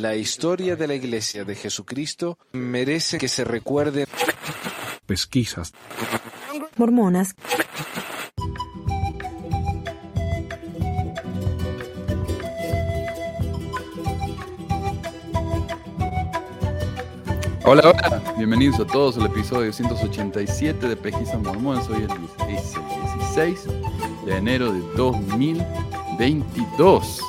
La historia de la Iglesia de Jesucristo merece que se recuerde. Pesquisas. Mormonas. Hola, hola, bienvenidos a todos al episodio 187 de Pesquisas Mormonas. Hoy es el 16 de enero de 2022.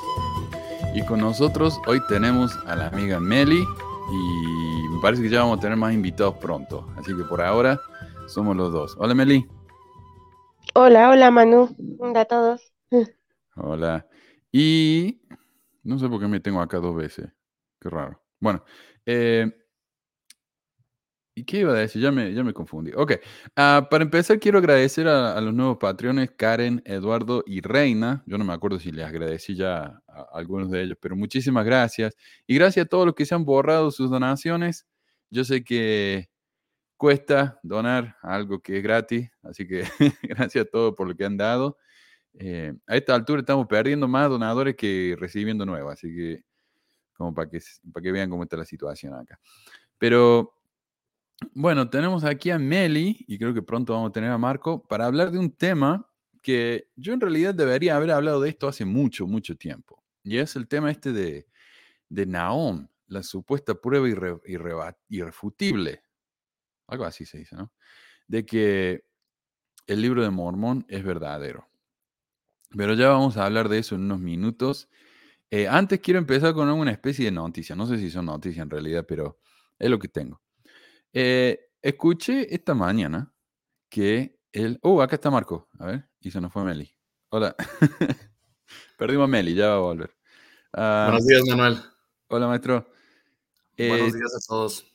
Y con nosotros hoy tenemos a la amiga Meli y me parece que ya vamos a tener más invitados pronto. Así que por ahora somos los dos. Hola Meli. Hola, hola Manu. Hola a todos. Hola. Y no sé por qué me tengo acá dos veces. Qué raro. Bueno, eh, ¿Y qué iba a decir? Ya me, ya me confundí. Ok, ah, para empezar quiero agradecer a, a los nuevos patrones, Karen, Eduardo y Reina. Yo no me acuerdo si les agradecí ya a, algunos de ellos, pero muchísimas gracias. Y gracias a todos los que se han borrado sus donaciones. Yo sé que cuesta donar algo que es gratis, así que gracias a todos por lo que han dado. Eh, a esta altura estamos perdiendo más donadores que recibiendo nuevos, así que como para que, para que vean cómo está la situación acá. Pero bueno, tenemos aquí a Meli y creo que pronto vamos a tener a Marco para hablar de un tema que yo en realidad debería haber hablado de esto hace mucho, mucho tiempo. Y es el tema este de, de Naom, la supuesta prueba irrefutible, algo así se dice, ¿no? De que el libro de Mormón es verdadero. Pero ya vamos a hablar de eso en unos minutos. Eh, antes quiero empezar con una especie de noticia. No sé si son noticias en realidad, pero es lo que tengo. Eh, escuché esta mañana que el... Oh, acá está Marco. A ver, y se nos fue Meli. Hola. Perdimos a Meli, ya va a volver. Uh, Buenos días, Manuel. Hola, maestro. Eh, Buenos días a todos.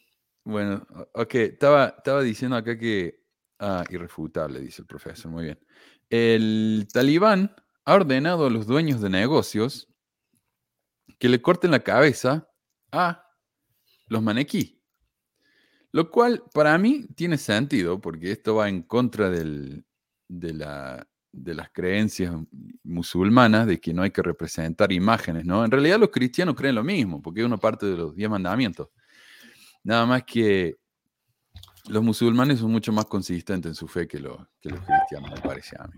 Bueno, ok, estaba, estaba diciendo acá que... Ah, irrefutable, dice el profesor, muy bien. El talibán ha ordenado a los dueños de negocios que le corten la cabeza a los manequí. Lo cual para mí tiene sentido, porque esto va en contra del, de, la, de, las creencias musulmanas de que no hay que representar imágenes, ¿no? En realidad los cristianos creen lo mismo, porque es una parte de los diez mandamientos. Nada más que los musulmanes son mucho más consistentes en su fe que, los, que los cristianos, me parece a mí.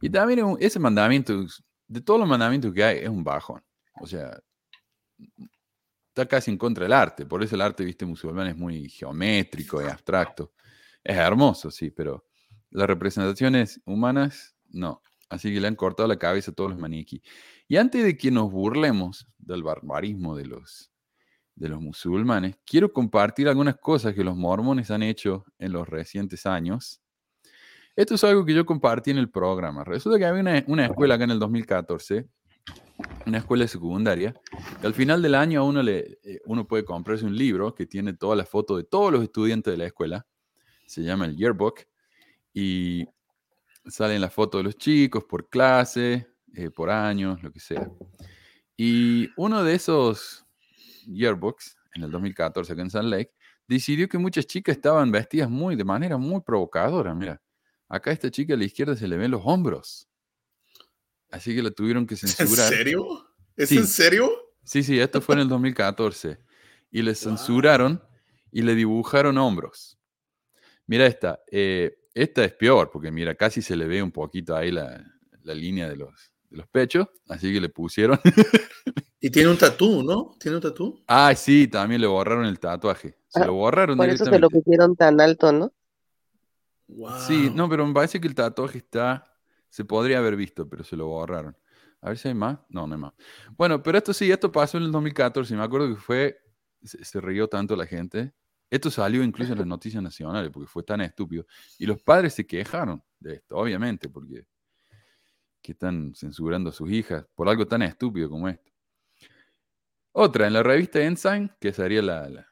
Y también ese mandamiento, de todos los mandamientos que hay, es un bajón. O sea, está casi en contra del arte. Por eso el arte, viste, musulmán es muy geométrico y abstracto. Es hermoso, sí, pero las representaciones humanas, no. Así que le han cortado la cabeza a todos los maniquí. Y antes de que nos burlemos del barbarismo de los, de los musulmanes, quiero compartir algunas cosas que los mormones han hecho en los recientes años. Esto es algo que yo compartí en el programa. Resulta que había una, una escuela acá en el 2014 una escuela secundaria, al final del año eh, uno puede comprarse un libro que tiene todas las fotos de todos los estudiantes de la escuela, se llama el yearbook, y salen las fotos de los chicos por clase, eh, por años, lo que sea. Y uno de esos yearbooks, en el 2014 acá en Salt Lake, decidió que muchas chicas estaban vestidas muy, de manera muy provocadora. Mira, acá a esta chica a la izquierda se le ven los hombros. Así que la tuvieron que censurar. ¿En serio? ¿Es en serio? Sí, sí, esto fue en el 2014. Y le censuraron y le dibujaron hombros. Mira esta. Eh, esta es peor, porque mira, casi se le ve un poquito ahí la, línea de los, de los pechos. Así que le pusieron. y tiene un tatú, ¿no? ¿Tiene un tatú? Ah, sí, también le borraron el tatuaje. Se Ah, lo borraron Por eso se lo pusieron tan alto, ¿no? Sí, no, pero me parece que el tatuaje está. Se podría haber visto, pero se lo borraron. A ver si hay más. No, no hay más. Bueno, pero esto sí, esto pasó en el 2014. y Me acuerdo que fue. Se, rió tanto la gente. Esto salió incluso en las noticias nacionales porque fue tan estúpido. Y los padres se quejaron de esto, obviamente, porque. Que están censurando a sus hijas por algo tan estúpido como esto. Otra, en la revista Ensign, que sería la. la-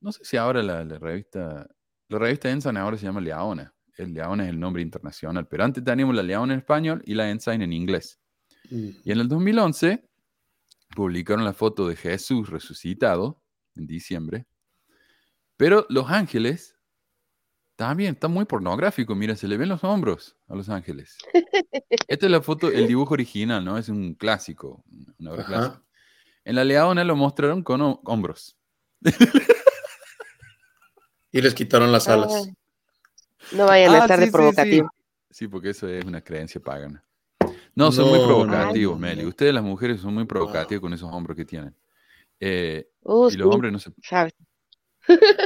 no sé si ahora la, la revista. La revista Ensign ahora se llama Leona. El Leona es el nombre internacional, pero antes teníamos la Leona en español y la Ensign en inglés. Mm. Y en el 2011 publicaron la foto de Jesús resucitado en diciembre. Pero los ángeles también están muy pornográficos. Mira, se le ven los hombros a los ángeles. Esta es la foto, el dibujo original, ¿no? Es un clásico, una obra clásica. En la Leona lo mostraron con hombros. y les quitaron las alas. No vayan a ah, estar de provocativo. Sí, porque eso es una creencia pagana. No, son muy provocativos, Meli. Ustedes las mujeres son muy provocativos con esos hombros que tienen. Eh, uh, y los hombres no se...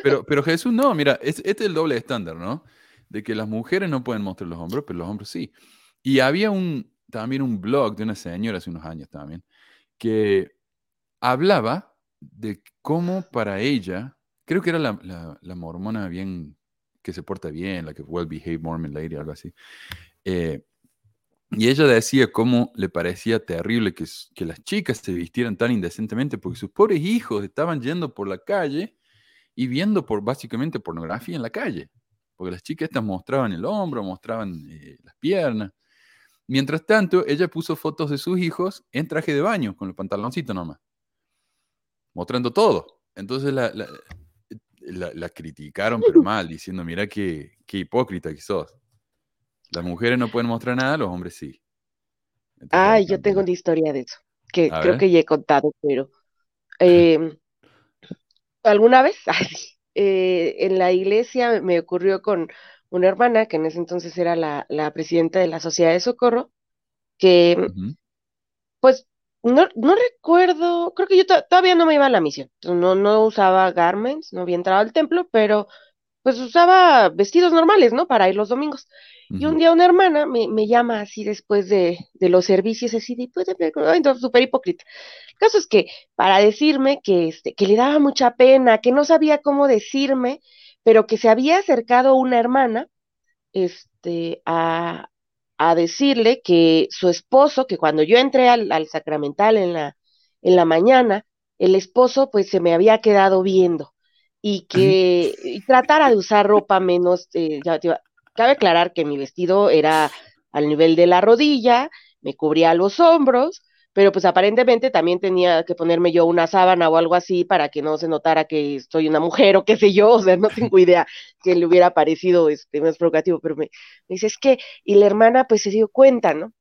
Pero, pero Jesús no, mira, este es el doble estándar, ¿no? De que las mujeres no pueden mostrar los hombros, pero los hombres sí. Y había un, también un blog de una señora hace unos años también, que hablaba de cómo para ella, creo que era la, la, mormona bien, que se porta bien, la que well behaved Mormon lady, algo así. Eh, y ella decía cómo le parecía terrible que, que, las chicas se vistieran tan indecentemente porque sus pobres hijos estaban yendo por la calle y viendo por básicamente pornografía en la calle. Porque las chicas estas mostraban el hombro, mostraban eh, las piernas. Mientras tanto, ella puso fotos de sus hijos en traje de baño, con el pantaloncito nomás mostrando todo. Entonces la, la, criticaron, pero mal, diciendo, mira qué, qué, hipócrita que sos. Las mujeres no pueden mostrar nada, los hombres sí. Ay, yo tengo una historia de eso, que creo que ya he contado, pero em, alguna vez eh, en la iglesia me ocurrió con una hermana, que en ese entonces era la, presidenta de la Sociedad de Socorro, que pues no, no recuerdo, creo que yo todavía no me iba a la misión, no, no usaba garments, no había entrado al templo, pero pues usaba vestidos normales, ¿no? Para ir los domingos. Y un día una hermana me, me llama así después de, de, los servicios, así de, pues, súper hipócrita. El caso es que para decirme que, este, que le daba mucha pena, que no sabía cómo decirme, pero que se había acercado una hermana este, a, a decirle que su esposo, que cuando yo entré al, sacramental en la, en la mañana, el esposo pues se me había quedado viendo y que tratara de usar ropa menos, eh, cabe aclarar que mi vestido era al nivel de la rodilla, me cubría los hombros, pero pues aparentemente también tenía que ponerme yo una sábana o algo así para que no se notara que soy una mujer o qué sé yo, o sea, no tengo idea que le hubiera parecido este, más provocativo, pero me, dice, es que, y la hermana pues se dio cuenta, ¿no?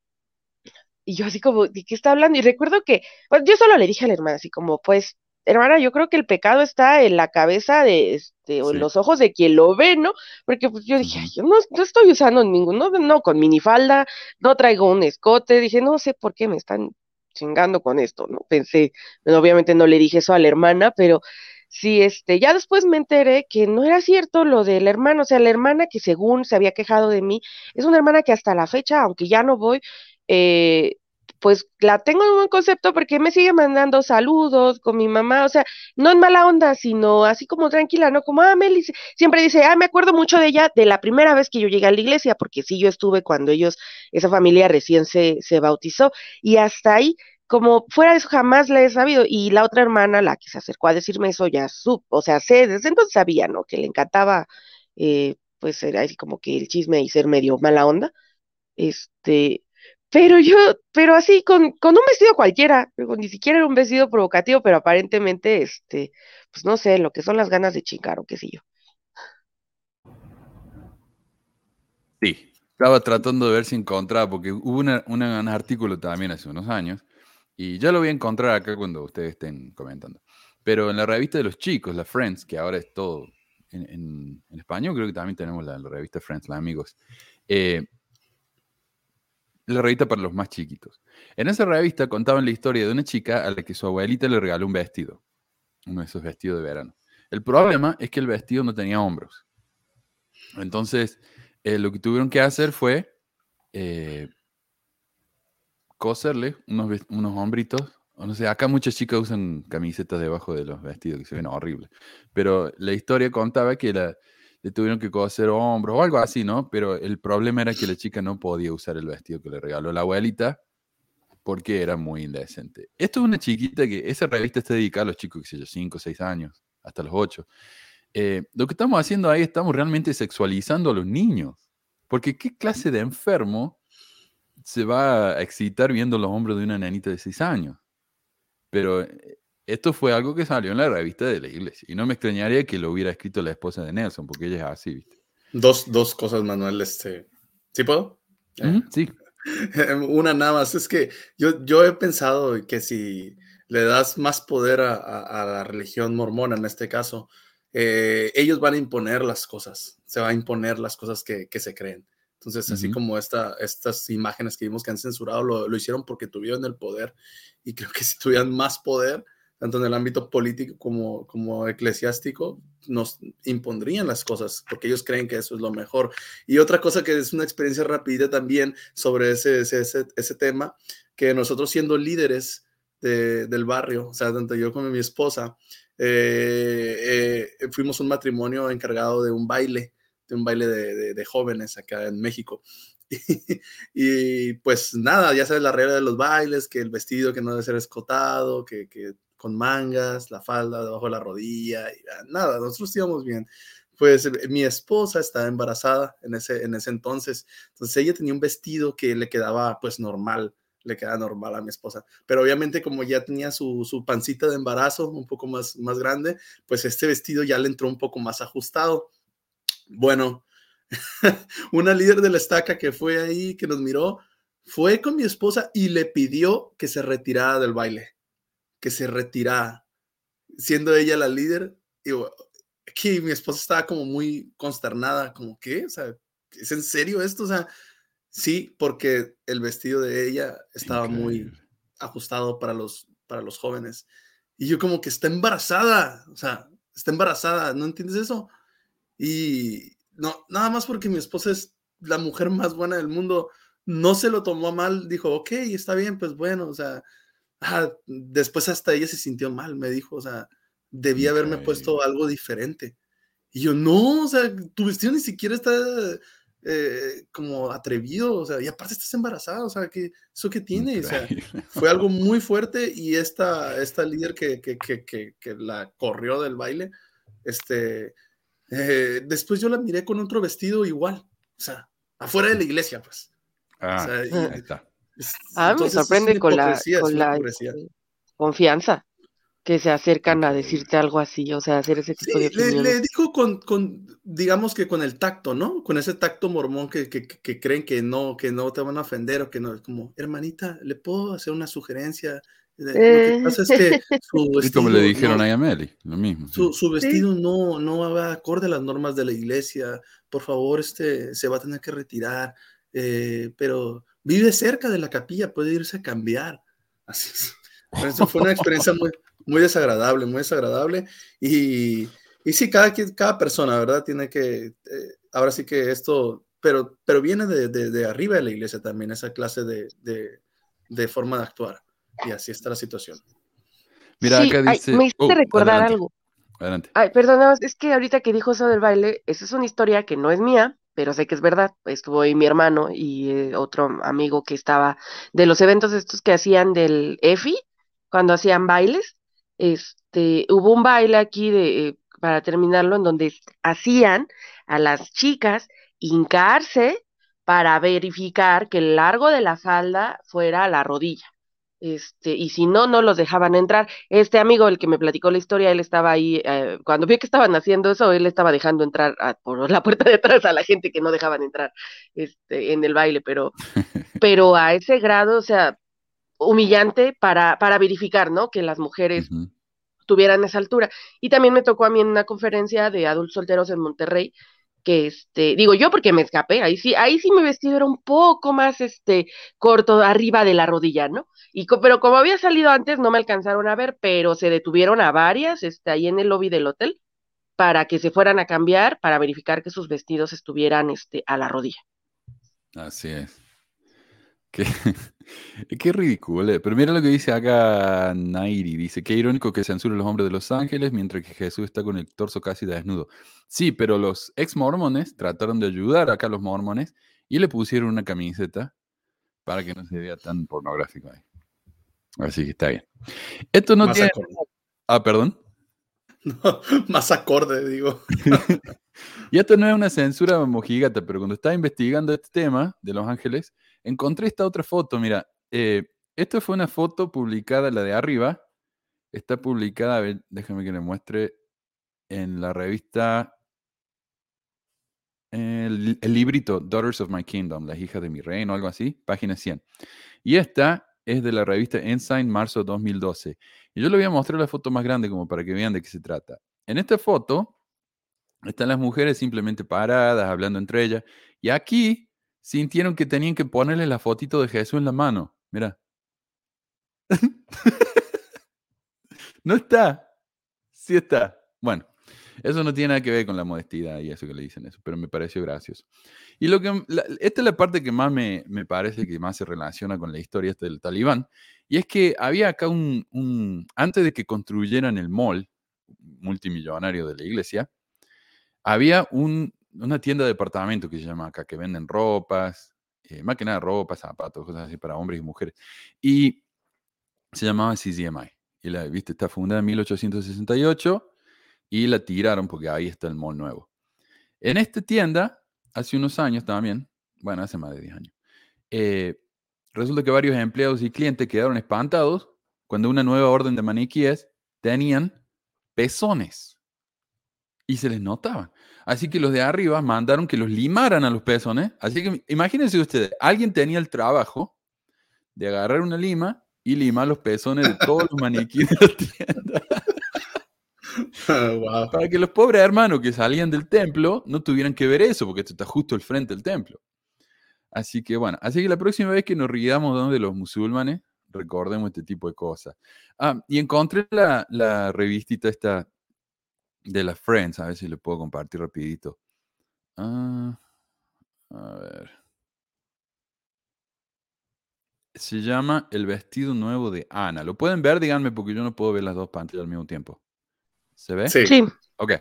Y yo así como, ¿de qué está hablando? Y recuerdo que, pues yo solo le dije a la hermana, así como, pues, hermana, yo creo que el pecado está en la cabeza de, este, o en los ojos de quien lo ve, ¿no? Porque pues yo dije, yo no, no, estoy usando ninguno, no, no, con minifalda, no traigo un escote, dije, no sé por qué me están chingando con esto, ¿no? Pensé, obviamente no le dije eso a la hermana, pero sí, este, ya después me enteré que no era cierto lo del hermano, o sea, la hermana que según se había quejado de mí, es una hermana que hasta la fecha, aunque ya no voy, eh, pues la tengo en un concepto porque me sigue mandando saludos con mi mamá, o sea, no en mala onda, sino así como tranquila, ¿no? Como, ah, Meli, siempre dice, ah, me acuerdo mucho de ella de la primera vez que yo llegué a la iglesia, porque sí, yo estuve cuando ellos, esa familia recién se, se bautizó, y hasta ahí, como fuera de eso jamás le he sabido, y la otra hermana, la que se acercó a decirme eso, ya supo, o sea, sé, desde entonces sabía, ¿no? Que le encantaba, eh, pues, era así como que el chisme y ser medio mala onda, este, pero yo, pero así, con, con un vestido cualquiera, ni siquiera era un vestido provocativo, pero aparentemente, este, pues no sé, lo que son las ganas de chingar o qué sé yo. Sí, estaba tratando de ver si encontraba, porque hubo un artículo también hace unos años, y ya lo voy a encontrar acá cuando ustedes estén comentando. Pero en la revista de los chicos, la Friends, que ahora es todo en, español, creo que también tenemos la, revista Friends, los amigos. Eh, la revista para los más chiquitos. En esa revista contaban la historia de una chica a la que su abuelita le regaló un vestido, uno de esos vestidos de verano. El problema es que el vestido no tenía hombros. Entonces, eh, lo que tuvieron que hacer fue eh, coserle unos, unos hombritos. No sé, acá muchas chicas usan camisetas debajo de los vestidos que se ven horribles. Pero la historia contaba que la, le tuvieron que coser hombros o algo así, ¿no? Pero el problema era que la chica no podía usar el vestido que le regaló la abuelita porque era muy indecente. Esto es una chiquita que esa revista está dedicada a los chicos, que sé yo, 5, 6 años, hasta los 8. Eh, lo que estamos haciendo ahí, estamos realmente sexualizando a los niños. Porque ¿qué clase de enfermo se va a excitar viendo los hombros de una nenita de 6 años? Pero eh, esto fue algo que salió en la revista de la iglesia. Y no me extrañaría que lo hubiera escrito la esposa de Nelson, porque ella es así, ¿viste? Dos, dos cosas, Manuel. Este... ¿Sí puedo? sí. Una nada más. Es que yo, yo he pensado que si le das más poder a, la religión mormona en este caso, eh, ellos van a imponer las cosas, se va a imponer las cosas que, se creen. Entonces, así como esta, estas imágenes que vimos que han censurado, lo, lo, hicieron porque tuvieron el poder y creo que si tuvieran más poder, tanto en el ámbito político como, como eclesiástico, nos impondrían las cosas, porque ellos creen que eso es lo mejor. Y otra cosa que es una experiencia rápida también sobre ese, ese, ese, tema, que nosotros siendo líderes del barrio, o sea, tanto yo como mi esposa, eh, eh, fuimos un matrimonio encargado de un baile, de un baile de, de, jóvenes acá en México. Y, pues nada, ya sabes la regla de los bailes, que el vestido que no debe ser escotado, que, que con mangas, la falda debajo de la rodilla, y nada, nosotros íbamos bien. Pues eh, mi esposa estaba embarazada en ese, en ese entonces, entonces ella tenía un vestido que le quedaba pues normal, le quedaba normal a mi esposa, pero obviamente como ya tenía su, su pancita de embarazo un poco más, más grande, pues este vestido ya le entró un poco más ajustado. Bueno, una líder de la estaca que fue ahí, que nos miró, fue con mi esposa y le pidió que se retirara del baile que se retirara, siendo ella la líder. Y aquí mi esposa estaba como muy consternada, como, ¿qué? O sea, ¿es en serio esto? O sea, sí, porque el vestido de ella estaba muy ajustado para los, para los jóvenes. Y yo como que está embarazada, o sea, está embarazada, ¿no entiendes eso? Y no, nada más porque mi esposa es la mujer más buena del mundo, no se lo tomó mal, dijo, ok, está bien, pues bueno, o sea, después hasta ella se sintió mal, me dijo, o sea, debía haberme puesto algo diferente. Y yo, no, o sea, tu vestido ni siquiera está eh, como atrevido, o sea, y aparte estás embarazada, o sea, que ¿eso qué tiene? O sea, fue algo muy fuerte y esta, esta líder que, que, que, que la corrió del baile, este, eh, después yo la miré con otro vestido igual, o sea, afuera de la iglesia, pues. Ah, ahí está. Ah, me sorprende con la, confianza que se acercan a decirte algo así, o sea, hacer ese tipo de le, le, digo con, con, digamos que con el tacto, ¿no? Con ese tacto mormón que, que, que, creen que no, que no te van a ofender o que no, es como, hermanita, ¿le puedo hacer una sugerencia? Lo que pasa es que su vestido, como le dijeron a Yameli, lo mismo. Su, su vestido no, no va acorde a las normas de la iglesia, por favor, este, se va a tener que retirar, eh, pero vive cerca de la capilla, puede irse a cambiar. Así es. fue una experiencia muy, muy desagradable, muy desagradable. Y, y sí, cada, cada persona, ¿verdad? Tiene que, eh, ahora sí que esto, pero, pero viene de, de, arriba de la iglesia también, esa clase de, de, forma de actuar. Y así está la situación. Mira, acá dice... me hiciste oh, recordar algo. Adelante. Ay, perdón, es que ahorita que dijo eso del baile, esa es una historia que no es mía, pero sé que es verdad. Estuvo ahí mi hermano y eh, otro amigo que estaba de los eventos estos que hacían del EFI, cuando hacían bailes. Este, hubo un baile aquí de, eh, para terminarlo, en donde hacían a las chicas hincarse para verificar que el largo de la falda fuera a la rodilla este, y si no, no los dejaban entrar. Este amigo, el que me platicó la historia, él estaba ahí, eh, cuando vio que estaban haciendo eso, él estaba dejando entrar por la puerta de atrás a la gente que no dejaban entrar este, en el baile, pero, pero a ese grado, o sea, humillante para, para verificar, ¿no? Que las mujeres tuvieran esa altura. Y también me tocó a mí en una conferencia de adultos solteros en Monterrey, que este, digo yo porque me escapé, ahí sí, ahí sí mi vestido era un poco más este corto arriba de la rodilla, ¿no? Y pero como había salido antes no me alcanzaron a ver, pero se detuvieron a varias, este, ahí en el lobby del hotel, para que se fueran a cambiar, para verificar que sus vestidos estuvieran este, a la rodilla. Así es. Qué, qué ridículo. Eh. Pero mira lo que dice acá Nairi. Dice, qué irónico que censuren los hombres de los ángeles mientras que Jesús está con el torso casi desnudo. Sí, pero los ex mormones trataron de ayudar acá a los mormones y le pusieron una camiseta para que no se vea tan pornográfico ahí. Así que está bien. Esto no tiene... Ah, perdón. No, más acorde, digo. y esto no es una censura mojigata, pero cuando estaba investigando este tema de Los Ángeles, encontré esta otra foto. Mira, eh, esta fue una foto publicada, la de arriba. Está publicada, a ver, déjame que le muestre, en la revista el, librito Daughters of My Kingdom, las hijas de mi reino, algo así, página 100. Y esta es de la revista Ensign, marzo 2012. Y yo le voy a mostrar la foto más grande como para que vean de qué se trata. En esta foto están las mujeres simplemente paradas, hablando entre ellas. Y aquí sintieron que tenían que ponerle la fotito de Jesús en la mano. Mira. no está. Sí está. Bueno, eso no tiene nada que ver con la modestidad y eso que le dicen eso, pero me pareció gracioso. Y lo que, esta es la parte que más me, parece que más se relaciona con la historia del talibán, y es que había acá un, antes de que construyeran el mall multimillonario de la iglesia, había una tienda de departamento que se llama acá, que venden ropas, eh, más que ropas, zapatos, cosas así para hombres y mujeres. Y se llamaba CZMI. Y la, viste, está fundada en 1868 y la tiraron porque ahí está el mall nuevo. En esta tienda, hace unos años también, bueno, hace más de 10 años, eh, resulta que varios empleados y clientes quedaron espantados cuando una nueva orden de maniquíes tenían pezones y se les notaban. Así que los de arriba mandaron que los limaran a los pezones. Así que imagínense ustedes, alguien tenía el trabajo de agarrar una lima y limar los pezones de todos los maniquíes de la tienda. Para que los pobres hermanos que salían del templo no tuvieran que ver eso, porque esto está justo al frente del templo. Así que bueno, así que la próxima vez que nos riamos de los musulmanes, recordemos este tipo de cosas. Ah, y encontré la, la revistita esta de las Friends, a ver si le puedo compartir rapidito. Ah, a ver. Se llama El vestido nuevo de Ana. ¿Lo pueden ver? Díganme porque yo no puedo ver las dos pantallas al mismo tiempo. ¿Se ve? Sí. Ok.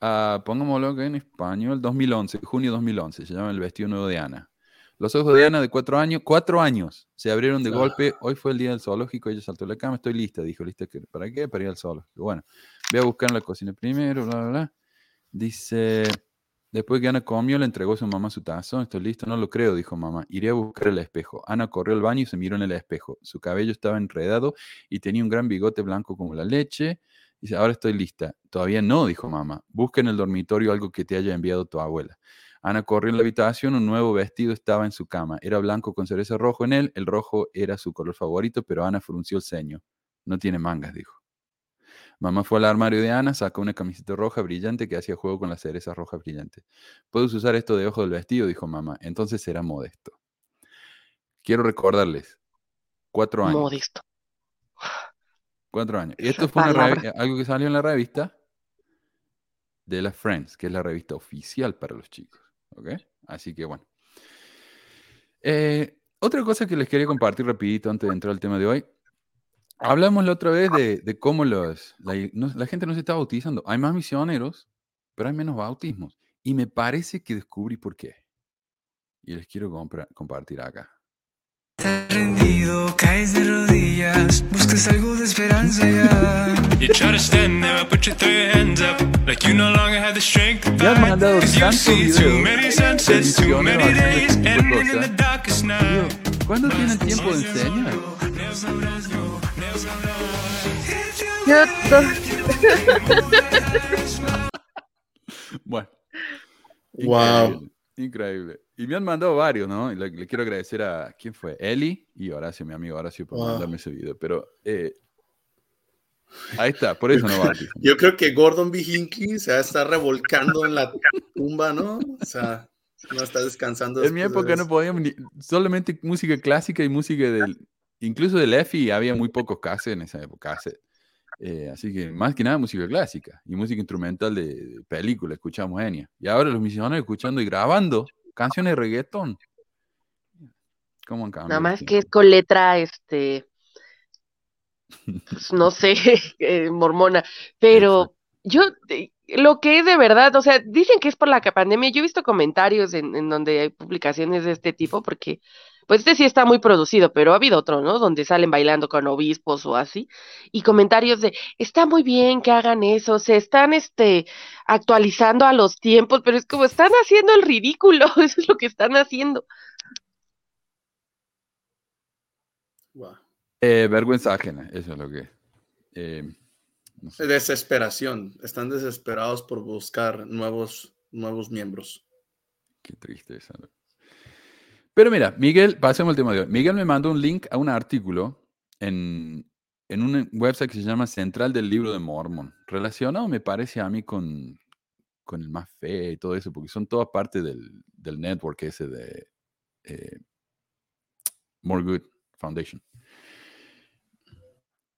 Uh, pongámoslo en español, 2011, junio 2011, se llama El vestido nuevo de Ana. Los ojos de Ana de cuatro años, cuatro años, se abrieron de golpe. Hoy fue el día del zoológico, ella saltó de la cama, estoy lista, dijo, lista, ¿para qué? Para ir al zoológico. Bueno, voy a buscar en la cocina primero, bla, bla, bla. Dice, después que Ana comió, le entregó a su mamá su tazón, estoy listo, no lo creo, dijo mamá. Iré a buscar el espejo. Ana corrió al baño y se miró en el espejo. Su cabello estaba enredado y tenía un gran bigote blanco como la leche. Dice, ahora estoy lista. Todavía no, dijo mamá. Busca en el dormitorio algo que te haya enviado tu abuela. Ana corrió en la habitación, un nuevo vestido estaba en su cama. Era blanco con cereza rojo en él. El rojo era su color favorito, pero Ana frunció el ceño. No tiene mangas, dijo. Mamá fue al armario de Ana, sacó una camiseta roja brillante que hacía juego con las cerezas rojas brillantes. Puedes usar esto de ojo del vestido, dijo mamá. Entonces será modesto. Quiero recordarles, cuatro años. Modesto. Cuatro años. Y esto fue algo que salió en la revista de las Friends, que es la revista oficial para los chicos. ¿Ok? Así que bueno. Eh, otra cosa que les quería compartir rapidito antes de entrar al tema de hoy. Hablamos la otra vez de, cómo los, la, gente no se está bautizando. Hay más misioneros, pero hay menos bautismos. Y me parece que descubrí por qué. Y les quiero compartir acá. Estás rendido, caes de rodillas, buscas algo de esperanza ya. You try to stand there, put your three hands up, like you no longer have the strength to fight. mandado you see too many sunsets, too many days, ending in the darkest night. ¿Cuándo tienen tiempo de enseñar? Bueno. Wow. Increíble. Y me han mandado varios, ¿no? Y le, quiero agradecer a, ¿quién fue? Eli y Horacio, mi amigo Horacio, por mandarme ese video. Pero eh, ahí está, por eso no va. Yo creo que Gordon B. Hinckley se está revolcando en la tumba, ¿no? O sea, no está descansando. En mi época no podíamos ni, solamente música clásica y música del, incluso del EFI había muy pocos cases en esa época. Eh, así que más que nada música clásica y música instrumental de, película, escuchamos Enya. Y ahora los misioneros escuchando y grabando canciones de reggaetón. ¿Cómo Nada más que es con letra, este, pues, no sé, eh, mormona, pero yo, lo que es de verdad, o sea, dicen que es por la pandemia, yo he visto comentarios en, en donde hay publicaciones de este tipo, porque pues este sí está muy producido, pero ha habido otro, ¿no? Donde salen bailando con obispos o así, y comentarios de, está muy bien que hagan eso, se están, este, actualizando a los tiempos, pero es como, están haciendo el ridículo, eso es lo que están haciendo. Eh, vergüenza ajena, eso es lo que... Eh, Desesperación, están desesperados por buscar nuevos, nuevos miembros. Qué triste eso. Pero mira, Miguel, pasemos al tema de hoy. Miguel me mandó un link a un artículo en, en un website que se llama Central del Libro de Mormon, relacionado, me parece a mí, con, con el más fe y todo eso, porque son todas parte del, del network ese de eh, More Good Foundation.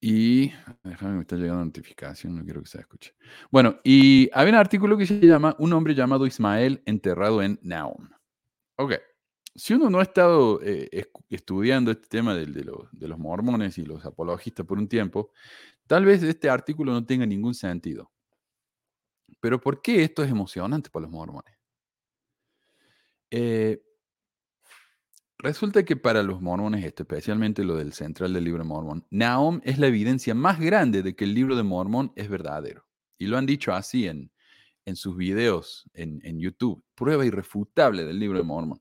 Y déjame, me está llegando notificación, no quiero que se escuche. Bueno, y hay un artículo que se llama Un hombre llamado Ismael enterrado en Naum. Ok, si uno no ha estado eh, estudiando este tema de, los, mormones y los apologistas por un tiempo, tal vez este artículo no tenga ningún sentido. Pero ¿por qué esto es emocionante para los mormones? Eh, resulta que para los mormones, especialmente lo del central del libro de Mormón, Naum es la evidencia más grande de que el libro de Mormón es verdadero. Y lo han dicho así en, sus videos en, en YouTube. Prueba irrefutable del libro de Mormón.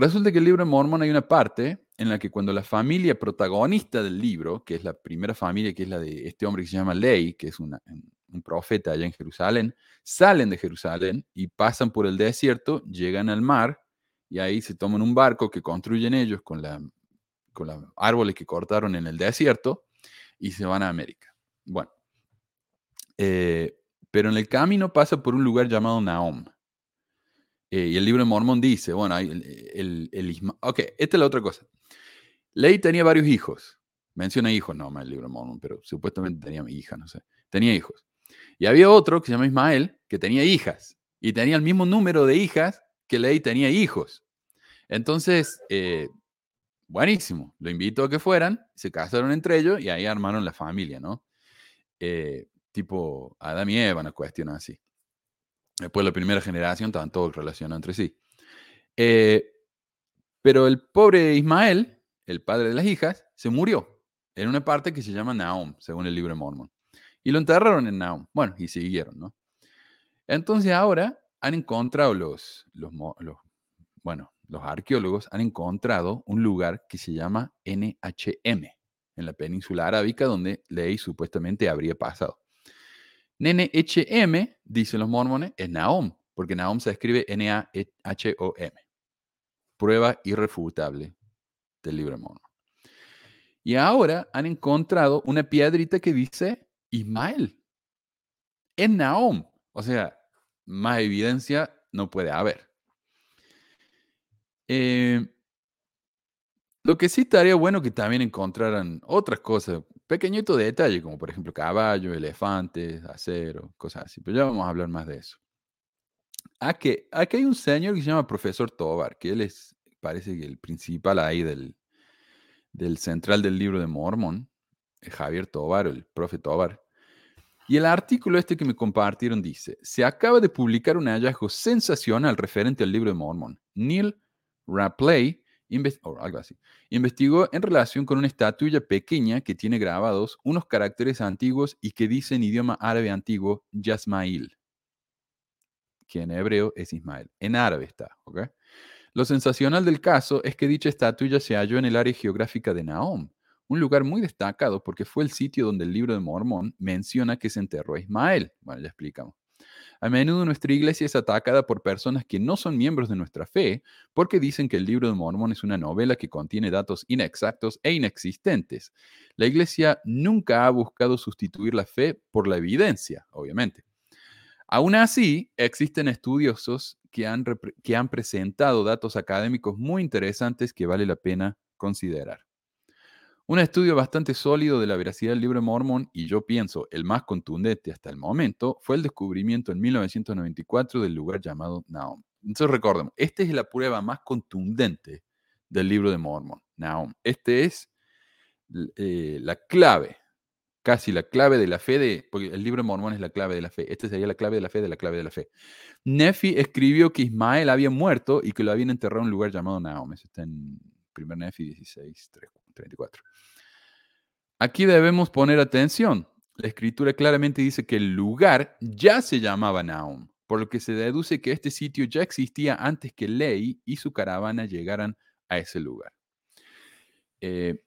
Resulta que el libro de Mormon hay una parte en la que cuando la familia protagonista del libro, que es la primera familia, que es la de este hombre que se llama Ley, que es un profeta allá en Jerusalén, salen de Jerusalén y pasan por el desierto, llegan al mar y ahí se toman un barco que construyen ellos con, la, con los árboles que cortaron en el desierto y se van a América. Bueno, eh, pero en el camino pasa por un lugar llamado Naom. Eh, y el libro de Mormón dice, bueno, el, el, el, ok, esta es la otra cosa. Ley tenía varios hijos. Menciona hijos, no, el libro de Mormón, pero supuestamente tenía hija, no sé. Tenía hijos. Y había otro que se llama Ismael, que tenía hijas. Y tenía el mismo número de hijas que Ley tenía hijos. Entonces, eh, buenísimo. Lo invito a que fueran, se casaron entre ellos y ahí armaron la familia, ¿no? Eh, tipo Adam y Eva, una cuestión así. Después la primera generación estaban todos relacionados entre sí. Eh, pero el pobre Ismael, el padre de las hijas, se murió en una parte que se llama Naum, según el libro de Mormon. Y lo enterraron en Naum. Bueno, y siguieron, ¿no? Entonces ahora han encontrado los, los, bueno, los arqueólogos han encontrado un lugar que se llama NHM, en la península arábica, donde Ley supuestamente habría pasado. Nene HM, dicen los mormones, es Naom, porque Naom se escribe N-A-H-O-M. Prueba irrefutable del libro de Mormon. Y ahora han encontrado una piedrita que dice Ismael. Es Naom. O sea, más evidencia no puede haber. Eh, lo que sí estaría bueno que también encontraran otras cosas, pequeñito detalle, como por ejemplo caballo, elefantes, acero, cosas así. Pero ya vamos a hablar más de eso. Aquí, aquí hay un señor que se llama Profesor Tobar, que él es, parece que el principal ahí del, del central del libro de Mormon, Javier Tobar, el profe Tobar. Y el artículo este que me compartieron dice, se acaba de publicar un hallazgo sensacional referente al libro de Mormon. Neil Rapley Investigó en relación con una estatua pequeña que tiene grabados unos caracteres antiguos y que dice en idioma árabe antiguo Yasmail, que en hebreo es Ismael. En árabe está, ¿ok? Lo sensacional del caso es que dicha estatua se halló en el área geográfica de Naom, un lugar muy destacado porque fue el sitio donde el libro de Mormón menciona que se enterró a Ismael. Bueno, ya explicamos. A menudo nuestra iglesia es atacada por personas que no son miembros de nuestra fe porque dicen que el libro de Mormón es una novela que contiene datos inexactos e inexistentes. La iglesia nunca ha buscado sustituir la fe por la evidencia, obviamente. Aún así, existen estudiosos que han, que han presentado datos académicos muy interesantes que vale la pena considerar. Un estudio bastante sólido de la veracidad del libro Mormón, y yo pienso el más contundente hasta el momento, fue el descubrimiento en 1994 del lugar llamado Naum. Entonces recordemos, esta es la prueba más contundente del libro de Mormón, Naum. Este es eh, la clave, casi la clave de la fe de, porque el libro de Mormón es la clave de la fe, este sería la clave de la fe de la clave de la fe. Nefi escribió que Ismael había muerto y que lo habían enterrado en un lugar llamado Naum. Eso está en 1 Nefi 16, 34. Aquí debemos poner atención. La escritura claramente dice que el lugar ya se llamaba Naum, por lo que se deduce que este sitio ya existía antes que Ley y su caravana llegaran a ese lugar. Eh,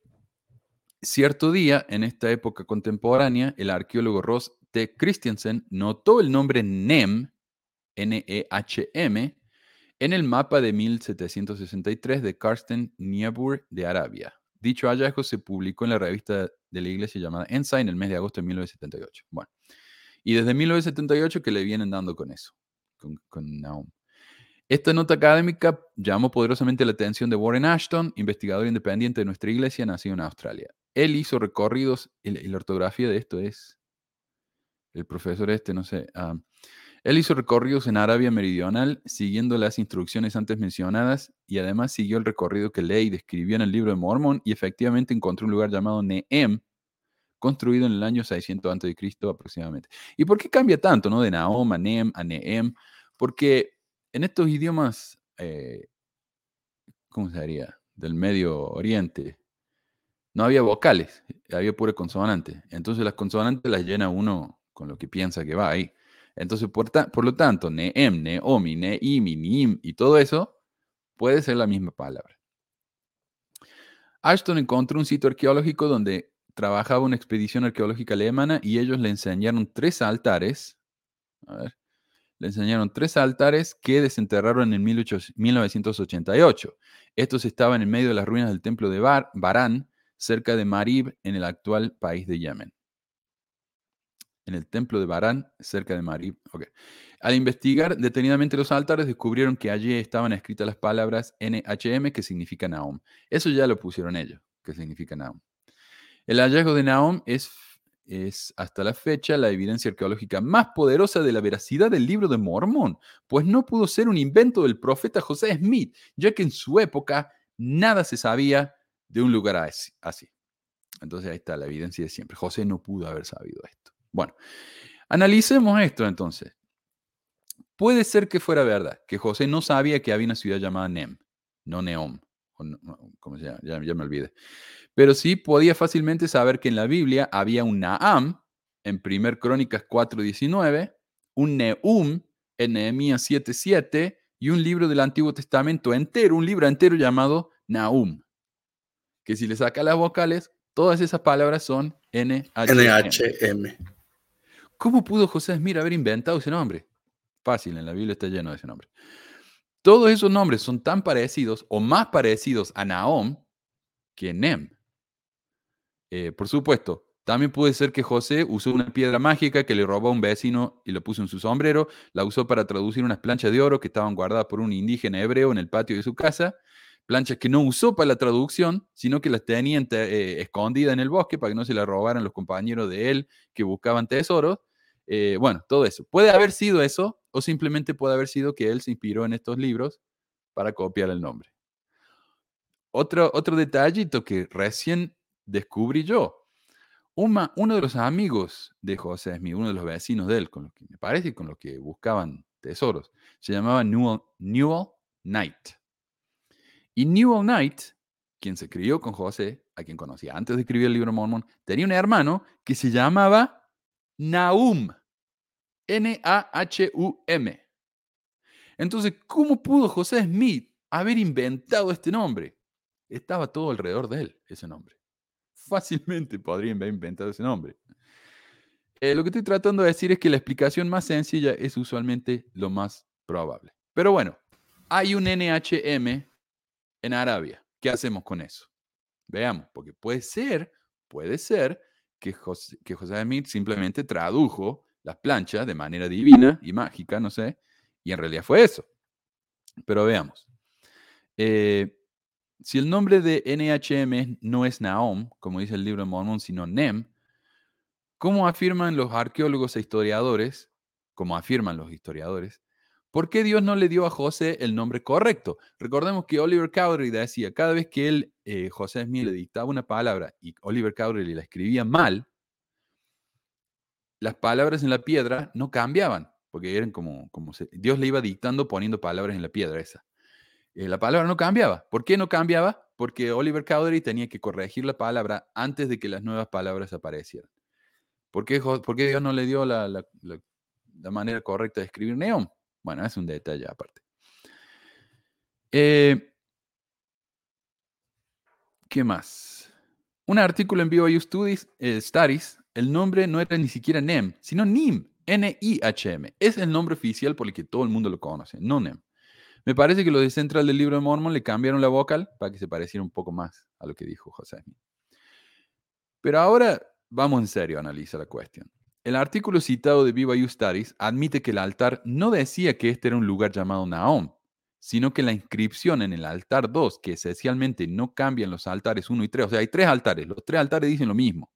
cierto día, en esta época contemporánea, el arqueólogo Ross T. Christiansen notó el nombre Nem, N-E-H-M, en el mapa de 1763 de Karsten Niebuhr de Arabia. Dicho hallazgo se publicó en la revista de la iglesia llamada Ensign en el mes de agosto de 1978. Bueno, y desde 1978 que le vienen dando con eso, con, con. Esta nota académica llamó poderosamente la atención de Warren Ashton, investigador independiente de nuestra iglesia, nacido en Australia. Él hizo recorridos, y la ortografía de esto es, el profesor este, no sé, ah, él hizo recorridos en Arabia Meridional siguiendo las instrucciones antes mencionadas y además siguió el recorrido que Ley describió en el libro de Mormón y efectivamente encontró un lugar llamado Neem, construido en el año 600 a.C. aproximadamente. ¿Y por qué cambia tanto, no? De Naom a Neem a Neem? Porque en estos idiomas, eh, ¿cómo se diría? Del Medio Oriente, no había vocales, había pura consonante. Entonces las consonantes las llena uno con lo que piensa que va ahí. Entonces, por, lo tanto, Neem, Neomi, Neimi, Niim y todo eso puede ser la misma palabra. Ashton encontró un sitio arqueológico donde trabajaba una expedición arqueológica alemana y ellos le enseñaron tres altares. A ver, le enseñaron tres altares que desenterraron en 1988. Estos estaban en medio de las ruinas del templo de Bar Barán, cerca de Marib, en el actual país de Yemen. En el templo de Barán, cerca de Marib. Al investigar detenidamente los altares, descubrieron que allí estaban escritas las palabras NHM, que significa Naum. Eso ya lo pusieron ellos, que significa Naum. El hallazgo de Naum es es hasta la fecha la evidencia arqueológica más poderosa de la veracidad del libro de Mormón, pues no pudo ser un invento del profeta José Smith, ya que en su época nada se sabía de un lugar así. Entonces ahí está la evidencia de siempre. José no pudo haber sabido esto. Bueno, analicemos esto entonces. Puede ser que fuera verdad, que José no sabía que había una ciudad llamada Nem, no Neom, ¿cómo se llama? Ya, me olvidé. Pero sí podía fácilmente saber que en la Biblia había un Naam en 1 Crónicas 4.19, un Neum en Nehemías 7.7 y un libro del Antiguo Testamento entero, un libro entero llamado Naum. Que si le saca las vocales, todas esas palabras son NHM. ¿Cómo pudo José Smith haber inventado ese nombre? Fácil, en la Biblia está lleno de ese nombre. Todos esos nombres son tan parecidos o más parecidos a Naom que Nem. Eh, por supuesto, también puede ser que José usó una piedra mágica que le robó a un vecino y lo puso en su sombrero, la usó para traducir unas planchas de oro que estaban guardadas por un indígena hebreo en el patio de su casa, planchas que no usó para la traducción, sino que las tenía eh, escondidas en el bosque para que no se las robaran los compañeros de él que buscaban tesoros. Eh, bueno, todo eso. Puede haber sido eso o simplemente puede haber sido que él se inspiró en estos libros para copiar el nombre. Otro, otro detallito que recién descubrí yo. uno de los amigos de José Smith, uno de los vecinos de él, con los que me parece con los que buscaban tesoros, se llamaba Newell Knight. Y Newell Knight, quien se crió con José, a quien conocía antes de escribir el libro Mormon, tenía un hermano que se llamaba Nahum. N-A-H-U-M. Entonces, ¿cómo pudo José Smith haber inventado este nombre? Estaba todo alrededor de él, ese nombre fácilmente podrían haber inventado ese nombre. Eh, lo que estoy tratando de decir es que la explicación más sencilla es usualmente lo más probable. Pero bueno, hay un NHM en Arabia. ¿Qué hacemos con eso? Veamos, porque puede ser, puede ser que José, que José simplemente tradujo las planchas de manera divina y mágica, no sé, y en realidad fue eso. Pero veamos. Eh, si el nombre de NHM no es Naom, como dice el libro de Mormon, sino Nem, ¿cómo afirman los arqueólogos e historiadores, como afirman los historiadores, por qué Dios no le dio a José el nombre correcto? Recordemos que Oliver Cowdery decía, cada vez que él, eh, José Smith, le dictaba una palabra y Oliver Cowdery la escribía mal, las palabras en la piedra no cambiaban, porque eran como, como Dios le iba dictando poniendo palabras en la piedra esa. Eh, la palabra no cambiaba. ¿Por qué no cambiaba? Porque Oliver Cowdery tenía que corregir la palabra antes de que las nuevas palabras aparecieran. ¿Por qué, Dios no le dio la, manera correcta de escribir neón? Bueno, es un detalle aparte. Eh, ¿Qué más? Un artículo en BYU Studies, eh, Studies, el nombre no era ni siquiera NEM, sino NIM, N-I-H-M. Es el nombre oficial por el que todo el mundo lo conoce, no NEM. Me parece que los de Central del libro de Mormon le cambiaron la vocal para que se pareciera un poco más a lo que dijo José. Pero ahora vamos en serio a analizar la cuestión. El artículo citado de Viva You Studies admite que el altar no decía que este era un lugar llamado Naom, sino que la inscripción en el altar 2, que esencialmente no cambian los altares 1 y 3, o sea, hay tres altares, los tres altares dicen lo mismo,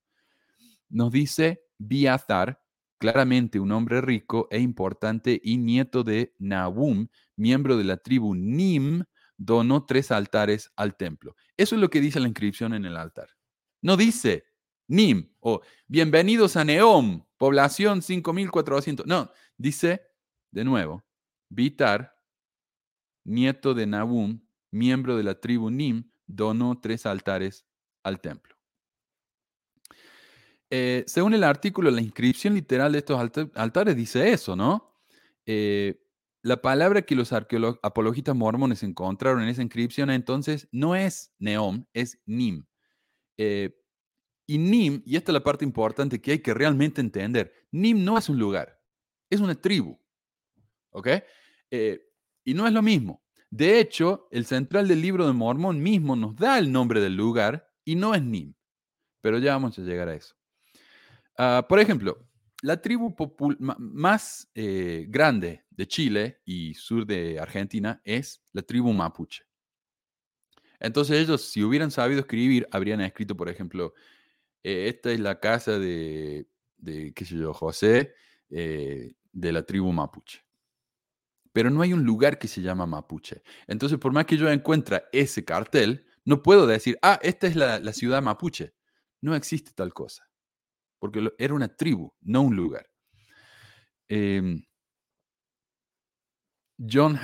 nos dice Biathar, claramente un hombre rico e importante y nieto de Nahum, miembro de la tribu Nim, donó tres altares al templo. Eso es lo que dice la inscripción en el altar. No dice Nim o bienvenidos a Neom, población 5400. No, dice de nuevo, Bitar, nieto de Nahum, miembro de la tribu Nim, donó tres altares al templo. Eh, según el artículo, la inscripción literal de estos altares dice eso, ¿no? Eh, la palabra que los apologistas mormones encontraron en esa inscripción entonces no es Neom, es Nim. Eh, y Nim, y esta es la parte importante que hay que realmente entender, Nim no es un lugar, es una tribu. ¿Ok? y no es lo mismo. De hecho, el central del libro de Mormón mismo nos da el nombre del lugar y no es Nim. Pero ya vamos a llegar a eso. Ah, por ejemplo, la tribu más eh, grande de Chile y sur de Argentina es la tribu mapuche. Entonces ellos, si hubieran sabido escribir, habrían escrito, por ejemplo, eh, esta es la casa de, qué sé yo, José, eh, de la tribu mapuche. Pero no hay un lugar que se llama mapuche. Entonces, por más que yo encuentre ese cartel, no puedo decir, ah, esta es la ciudad mapuche. No existe tal cosa porque era una tribu, no un lugar. Em, John,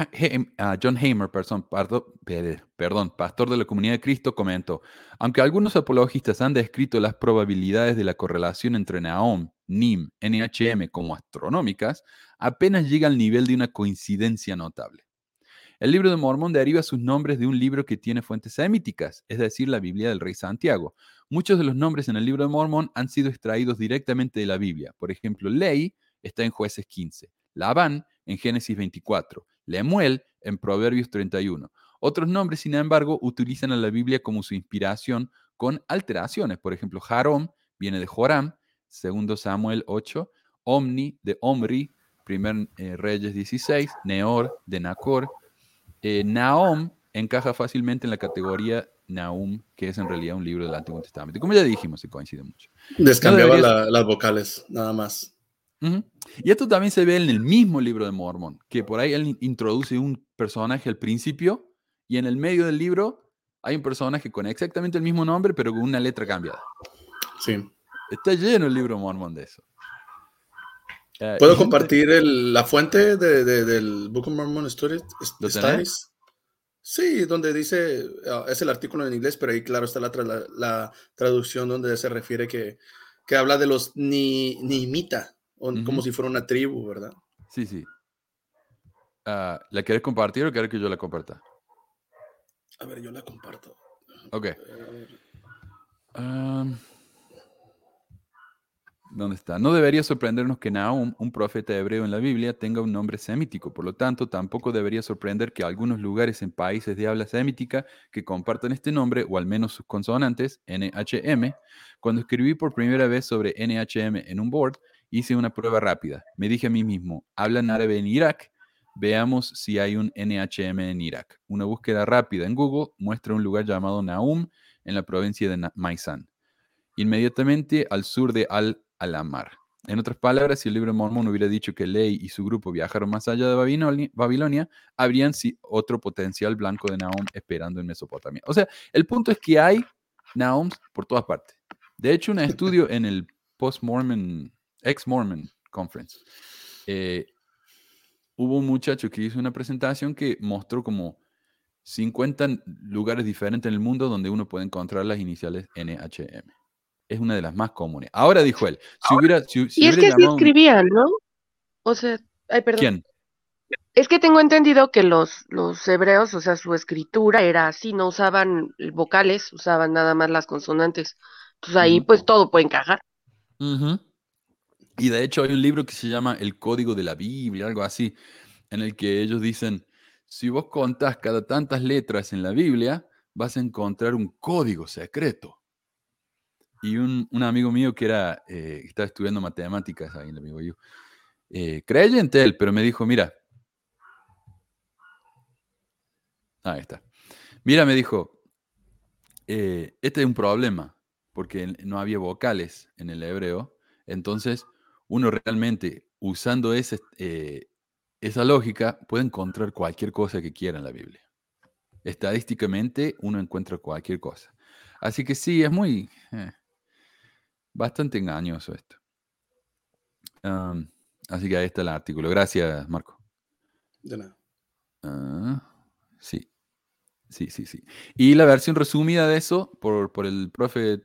ah, John Hamer, perdón, pastor de la comunidad de Cristo, comentó, aunque algunos apologistas han descrito las probabilidades de la correlación entre Naom, Nim, NHM como astronómicas, apenas llega al nivel de una coincidencia notable. El libro de Mormón deriva sus nombres de un libro que tiene fuentes semíticas, es decir, la Biblia del rey Santiago. Muchos de los nombres en el libro de Mormón han sido extraídos directamente de la Biblia. Por ejemplo, Ley está en Jueces 15, Labán en Génesis 24, Lemuel en Proverbios 31. Otros nombres, sin embargo, utilizan a la Biblia como su inspiración con alteraciones. Por ejemplo, Jarom viene de Joram, segundo Samuel 8, Omni de Omri, primer eh, Reyes 16, Neor de Nacor, eh, Naom encaja fácilmente en la categoría Naum, que es en realidad un libro del Antiguo Testamento. Como ya dijimos, se coincide mucho. Descambiaba las vocales, nada más. Y esto también se ve en el mismo libro de Mormón, que por ahí él introduce un personaje al principio y en el medio del libro hay un personaje con exactamente el mismo nombre, pero con una letra cambiada. Sí. Está lleno el libro de Mormón de eso. Eh, ¿Puedo compartir la fuente del Book of Mormon Stories? Sí, donde dice, ah, es el artículo en inglés, pero ahí claro está la, la, traducción donde se refiere que, que habla de los ni, como si fuera una tribu, ¿verdad? Sí, sí. Ah, ¿La quieres compartir o quieres que yo la comparta? A ver, yo la comparto. Ok. ¿Dónde está? No debería sorprendernos que Nahum, un profeta hebreo en la Biblia, tenga un nombre semítico. Por lo tanto, tampoco debería sorprender que algunos lugares en países de habla semítica que compartan este nombre, o al menos sus consonantes, NHM. Cuando escribí por primera vez sobre NHM en un board, hice una prueba rápida. Me dije a mí mismo, ¿hablan árabe en Irak? Veamos si hay un NHM en Irak. Una búsqueda rápida en Google muestra un lugar llamado Nahum en la provincia de Maisan. Inmediatamente al sur de Al a la mar. En otras palabras, si el libro Mormón hubiera dicho que Ley y su grupo viajaron más allá de Babilonia, habrían otro potencial blanco de Nahum esperando en Mesopotamia. O sea, el punto es que hay Nahoms por todas partes. De hecho, un estudio en el Post-Mormon, Ex-Mormon Conference, eh, hubo un muchacho que hizo una presentación que mostró como 50 lugares diferentes en el mundo donde uno puede encontrar las iniciales NHM es una de las más comunes. Ahora dijo él, si hubiera... y es que sí escribían, ¿no? O sea, ay, perdón. ¿Quién? Es que tengo entendido que los, los hebreos, o sea, su escritura era así, no usaban vocales, usaban nada más las consonantes. Entonces ahí pues todo puede encajar. Y de hecho hay un libro que se llama El Código de la Biblia, algo así, en el que ellos dicen, si vos contás cada tantas letras en la Biblia, vas a encontrar un código secreto. Y un, amigo mío que era, eh, estaba estudiando matemáticas ahí el amigo yo, eh, creyente él, pero me dijo, mira, ahí está. Mira, me dijo, eh, este es un problema, porque no había vocales en el hebreo, entonces uno realmente usando ese, esa lógica puede encontrar cualquier cosa que quiera en la Biblia. Estadísticamente uno encuentra cualquier cosa. Así que sí, es muy... Bastante engañoso esto. así que ahí está el artículo. Gracias, Marco. De nada. Ah, sí. Sí, sí, sí. Y la versión resumida de eso por, por el profe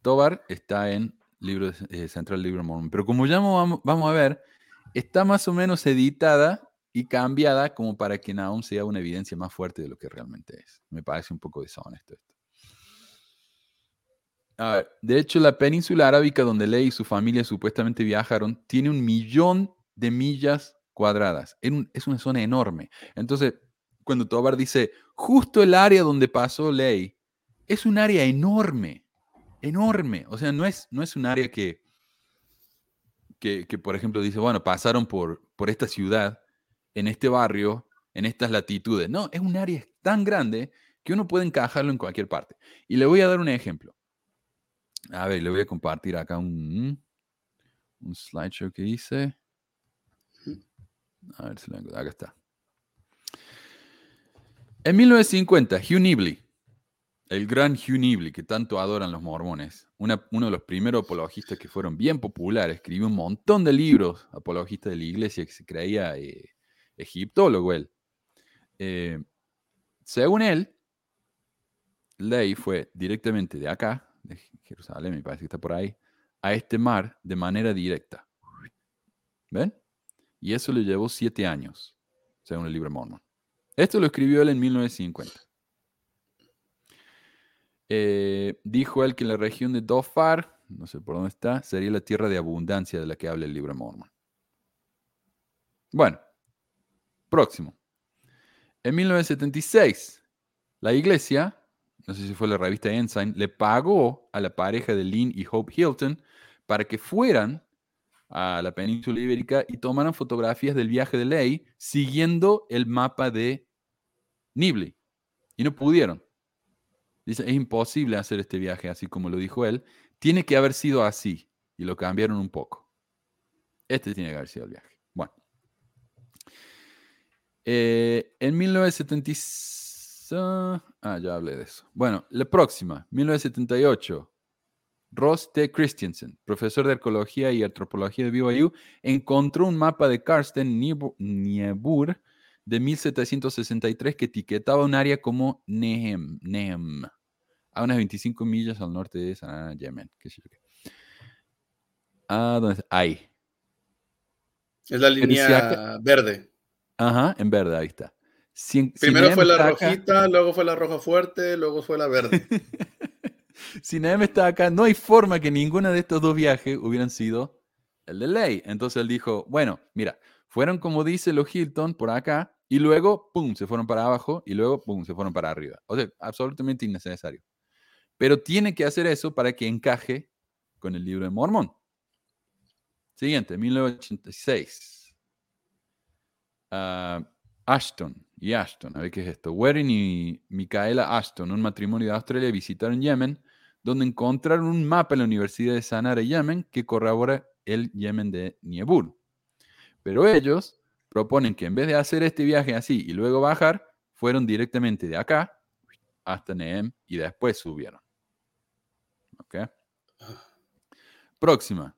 Tobar está en libro eh, Central Libro Mormon. Pero como ya vamos, vamos, a ver, está más o menos editada y cambiada como para que Naum sea una evidencia más fuerte de lo que realmente es. Me parece un poco deshonesto esto. A ver, de hecho, la península arábica donde Ley y su familia supuestamente viajaron tiene un millón de millas cuadradas. Es una zona enorme. Entonces, cuando Tobar dice, justo el área donde pasó Ley, es un área enorme, enorme. O sea, no es, no es un área que, que, por ejemplo, dice, bueno, pasaron por, por esta ciudad, en este barrio, en estas latitudes. No, es un área tan grande que uno puede encajarlo en cualquier parte. Y le voy a dar un ejemplo. A ver, le voy a compartir acá un, un slideshow que hice. A ver si lo Acá está. En 1950, Hugh Nibley, el gran Hugh Nibley que tanto adoran los mormones, uno de los primeros apologistas que fueron bien populares, escribió un montón de libros apologistas de la iglesia que se creía eh, egiptólogo él. Eh, según él, Ley fue directamente de acá, de Jerusalén, me parece que está por ahí, a este mar de manera directa. ¿Ven? Y eso le llevó siete años, según el libro Mormon. Esto lo escribió él en 1950. Eh, dijo él que la región de Dofar, no sé por dónde está, sería la tierra de abundancia de la que habla el libro Mormon. Bueno, próximo. En 1976, la iglesia no sé si fue la revista Ensign, le pagó a la pareja de Lynn y Hope Hilton para que fueran a la península ibérica y tomaran fotografías del viaje de Ley siguiendo el mapa de Nibley. Y no pudieron. Dice, es imposible hacer este viaje así como lo dijo él. Tiene que haber sido así. Y lo cambiaron un poco. Este tiene que haber sido el viaje. Bueno. Eh, en 1976 Ah, ya hablé de eso. Bueno, la próxima, 1978. Ross T. Christensen, profesor de arqueología y antropología de BYU, encontró un mapa de Karsten Niebuhr de 1763 que etiquetaba un área como Nehem, Nehem a unas 25 millas al norte de Sanaa, Yemen. Ah, ¿dónde está? Ahí. Es la línea verde. Ajá, en verde, ahí está. Primero fue la rojita, luego fue la roja fuerte, luego fue la verde. si Nehem está acá, no hay forma que ninguno de estos dos viajes hubieran sido el de ley. Entonces él dijo, bueno, mira, fueron como dice los Hilton por acá y luego, pum, se fueron para abajo y luego, pum, se fueron para arriba. O sea, absolutamente innecesario. Pero tiene que hacer eso para que encaje con el libro de Mormón. Siguiente, 1986. Uh, Ashton y Ashton, a ver qué es esto. Warren y Micaela Ashton, un matrimonio de Australia, visitaron Yemen, donde encontraron un mapa en la Universidad de Sanara, Yemen, que corrobora el Yemen de Niebur. Pero ellos proponen que en vez de hacer este viaje así y luego bajar, fueron directamente de acá hasta Nehem y después subieron. Próxima.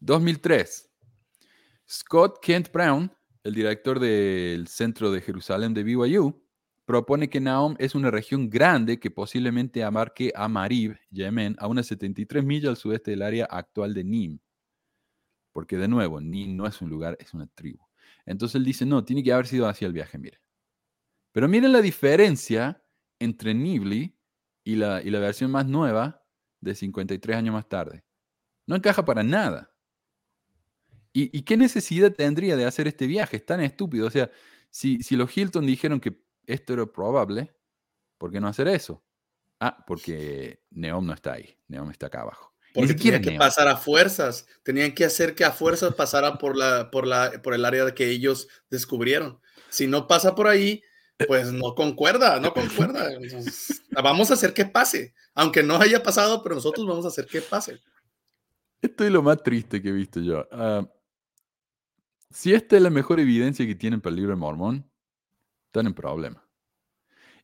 2003. Scott Kent Brown el director del Centro de Jerusalén de BYU, propone que Naom es una región grande que posiblemente abarque a Marib, Yemen, a unas 73 millas al sudeste del área actual de Nim. Porque de nuevo, Nim no es un lugar, es una tribu. Entonces él dice, no, tiene que haber sido hacia el viaje, mire. Pero miren la diferencia entre Nibli y la, y la versión más nueva de 53 años más tarde. No encaja para nada. ¿Y, qué necesidad tendría de hacer este viaje? Es tan estúpido. O sea, si, si los Hilton dijeron que esto era probable, ¿por qué no hacer eso? Ah, porque Neom no está ahí, Neom está acá abajo. Porque tenían que pasar a fuerzas, tenían que hacer que a fuerzas pasara por, la, por, la, por el área que ellos descubrieron. Si no pasa por ahí, pues no concuerda, no concuerda. vamos a hacer que pase, aunque no haya pasado, pero nosotros vamos a hacer que pase. Esto es lo más triste que he visto yo. Ah, si esta es la mejor evidencia que tienen para el libro de Mormón, están en problema.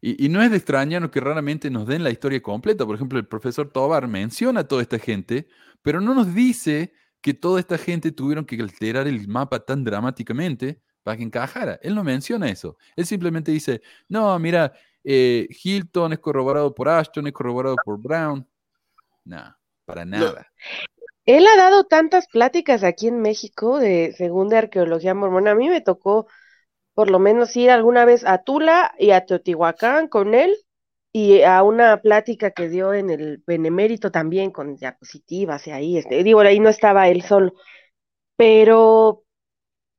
Y, no es de extrañar que raramente nos den la historia completa. Por ejemplo, el profesor Tobar menciona a toda esta gente, pero no nos dice que toda esta gente tuvieron que alterar el mapa tan dramáticamente para que encajara. Él no menciona eso. Él simplemente dice, no, mira, eh, Hilton es corroborado por Ashton, es corroborado por Brown. Nada, para nada. Él ha dado tantas pláticas aquí en México de segunda arqueología mormona. A mí me tocó por lo menos ir alguna vez a Tula y a Teotihuacán con él y a una plática que dio en el Benemérito también con diapositivas y ahí, este, digo, ahí no estaba él solo, pero,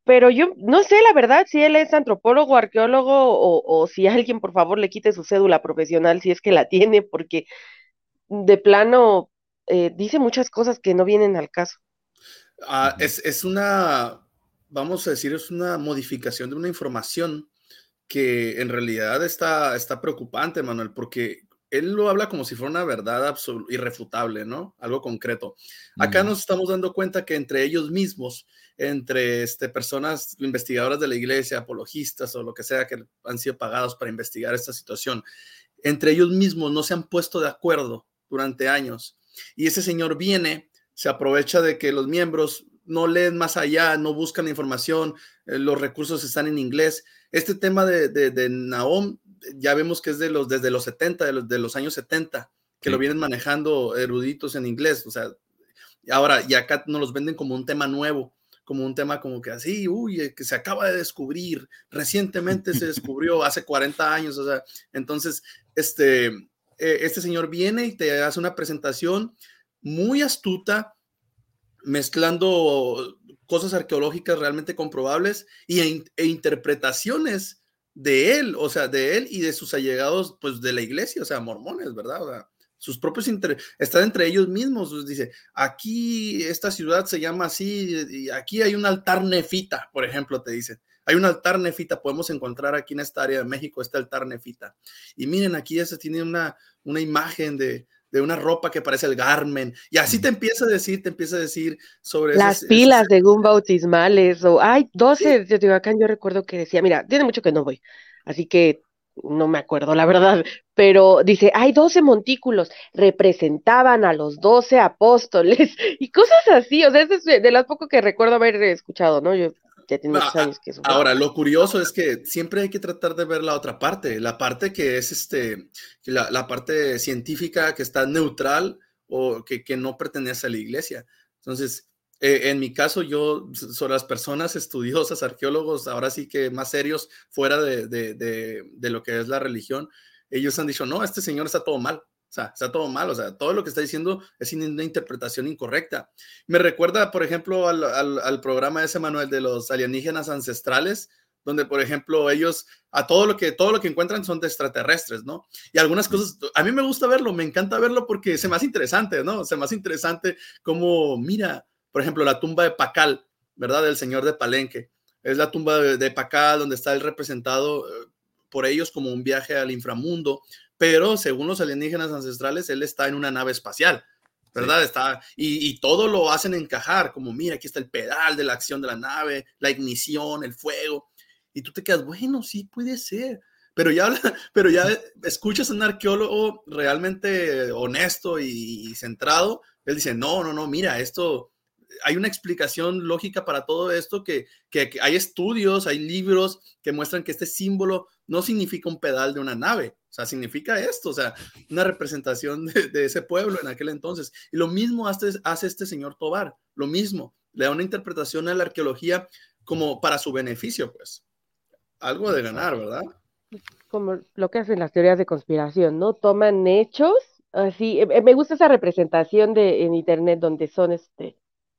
pero yo no sé la verdad si él es antropólogo, arqueólogo o, o si alguien por favor le quite su cédula profesional si es que la tiene, porque de plano eh, dice muchas cosas que no vienen al caso. Ah, es, es, una, vamos a decir, es una modificación de una información que en realidad está, está preocupante, Manuel, porque él lo habla como si fuera una verdad irrefutable, ¿no? Algo concreto. Acá nos estamos dando cuenta que entre ellos mismos, entre este, personas investigadoras de la iglesia, apologistas o lo que sea que han sido pagados para investigar esta situación, entre ellos mismos no se han puesto de acuerdo durante años. Y ese señor viene, se aprovecha de que los miembros no leen más allá, no buscan información, eh, los recursos están en inglés. Este tema de, de, Naom, ya vemos que es de los, desde los 70, de los, de los años 70, que lo vienen manejando eruditos en inglés. O sea, ahora, y acá nos los venden como un tema nuevo, como un tema como que así, uy, eh, que se acaba de descubrir, recientemente se descubrió, hace 40 años, o sea, entonces, este, eh, este señor viene y te hace una presentación muy astuta, mezclando cosas arqueológicas realmente comprobables y, e, e, interpretaciones de él, o sea, de él y de sus allegados, pues de la iglesia, o sea, mormones, ¿verdad? O sea, sus propios están entre ellos mismos. Dice, aquí esta ciudad se llama así, y aquí hay un altar nefita, por ejemplo, te dice. Hay un altar nefita, podemos encontrar aquí en esta área de México este altar nefita. Y miren, aquí ese tiene una, una imagen de, de una ropa que parece el Garmen. Y así te empieza a decir, te empieza a decir sobre... Las pilas de un bautismales o hay 12 de Teotihuacán, yo recuerdo que decía, mira, tiene mucho que no voy, así que no me acuerdo la verdad, pero dice, hay 12 montículos, representaban a los 12 apóstoles y cosas así, o sea, eso es de las poco que recuerdo haber escuchado, ¿no? Yo Ahora, lo curioso es que siempre hay que tratar de ver la otra parte, la parte que es este, la, parte científica que está neutral o que, no pertenece a la iglesia. Entonces, eh, en mi caso, yo, sobre las personas estudiosas, arqueólogos, ahora sí que más serios, fuera de, de lo que es la religión, ellos han dicho, no, este señor está todo mal. O sea, está todo mal, o sea, todo lo que está diciendo es una interpretación incorrecta. Me recuerda, por ejemplo, al, al, programa de ese Manuel de los alienígenas ancestrales, donde, por ejemplo, ellos a todo lo que todo lo que encuentran son de extraterrestres, ¿no? Y algunas cosas, a mí me gusta verlo, me encanta verlo porque se me hace interesante, ¿no? Se me hace interesante como, mira, por ejemplo, la tumba de Pacal, ¿verdad? Del señor de Palenque. Es la tumba de, de Pacal donde está el representado eh, por ellos como un viaje al inframundo, pero según los alienígenas ancestrales, él está en una nave espacial, ¿verdad? Está, y, todo lo hacen encajar, como mira, aquí está el pedal de la acción de la nave, la ignición, el fuego, y tú te quedas, bueno, sí puede ser, pero ya, pero ya escuchas a un arqueólogo realmente honesto y centrado, él dice, no, no, no, mira, esto, hay una explicación lógica para todo esto, que, que, hay estudios, hay libros que muestran que este símbolo no significa un pedal de una nave, o sea, significa esto, o sea, una representación de, ese pueblo en aquel entonces. Y lo mismo hace, hace este señor Tobar, lo mismo, le da una interpretación a la arqueología como para su beneficio, pues. Algo de ganar, ¿verdad? Como lo que hacen las teorías de conspiración, ¿no? Toman hechos, así, eh, me gusta esa representación de en internet donde son este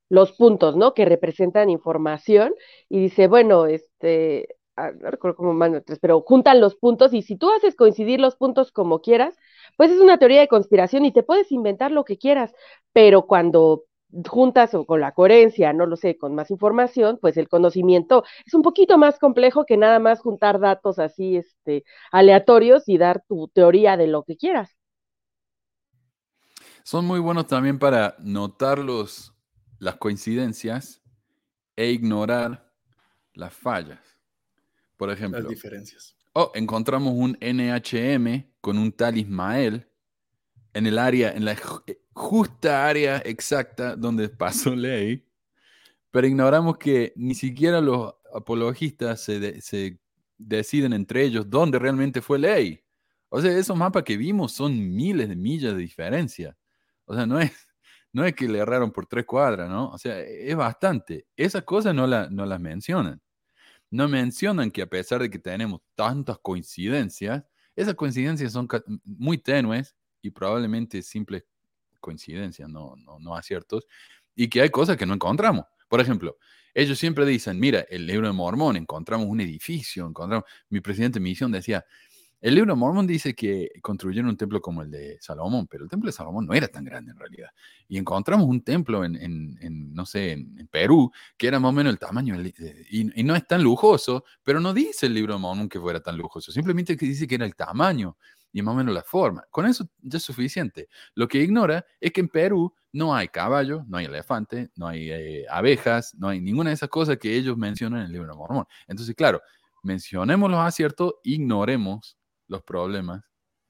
los puntos, ¿no? Que representan información y dice, bueno, este, ah, no recuerdo cómo más, pero juntan los puntos y si tú haces coincidir los puntos como quieras, pues es una teoría de conspiración y te puedes inventar lo que quieras, pero cuando juntas o con la coherencia, no lo sé, con más información, pues el conocimiento es un poquito más complejo que nada más juntar datos así este, aleatorios y dar tu teoría de lo que quieras. Son muy buenos también para notar los, las coincidencias e ignorar las fallas. Por ejemplo, las diferencias. Oh, encontramos un NHM con un tal Ismael en el área, en la eh, justa área exacta donde pasó ley, pero ignoramos que ni siquiera los apologistas se, deciden entre ellos dónde realmente fue ley. O sea, esos mapas que vimos son miles de millas de diferencia. O sea, no es, no es que le erraron por tres cuadras, ¿no? O sea, es bastante. Esas cosas no, no las mencionan. No mencionan que a pesar de que tenemos tantas coincidencias, esas coincidencias son muy tenues y probablemente simples coincidencias, no, no, no aciertos, y que hay cosas que no encontramos. Por ejemplo, ellos siempre dicen, mira, el libro de Mormón, encontramos un edificio, encontramos, mi presidente de misión decía, el libro de Mormón dice que construyeron un templo como el de Salomón, pero el templo de Salomón no era tan grande en realidad. Y encontramos un templo en, en, no sé, en, Perú, que era más o menos el tamaño, y, no es tan lujoso, pero no dice el libro de Mormón que fuera tan lujoso, simplemente que dice que era el tamaño y más o menos la forma. Con eso ya es suficiente. Lo que ignora es que en Perú no hay caballo, no hay elefante, no hay eh, abejas, no hay ninguna de esas cosas que ellos mencionan en el libro Mormón. Entonces, claro, mencionemos los aciertos, ignoremos los problemas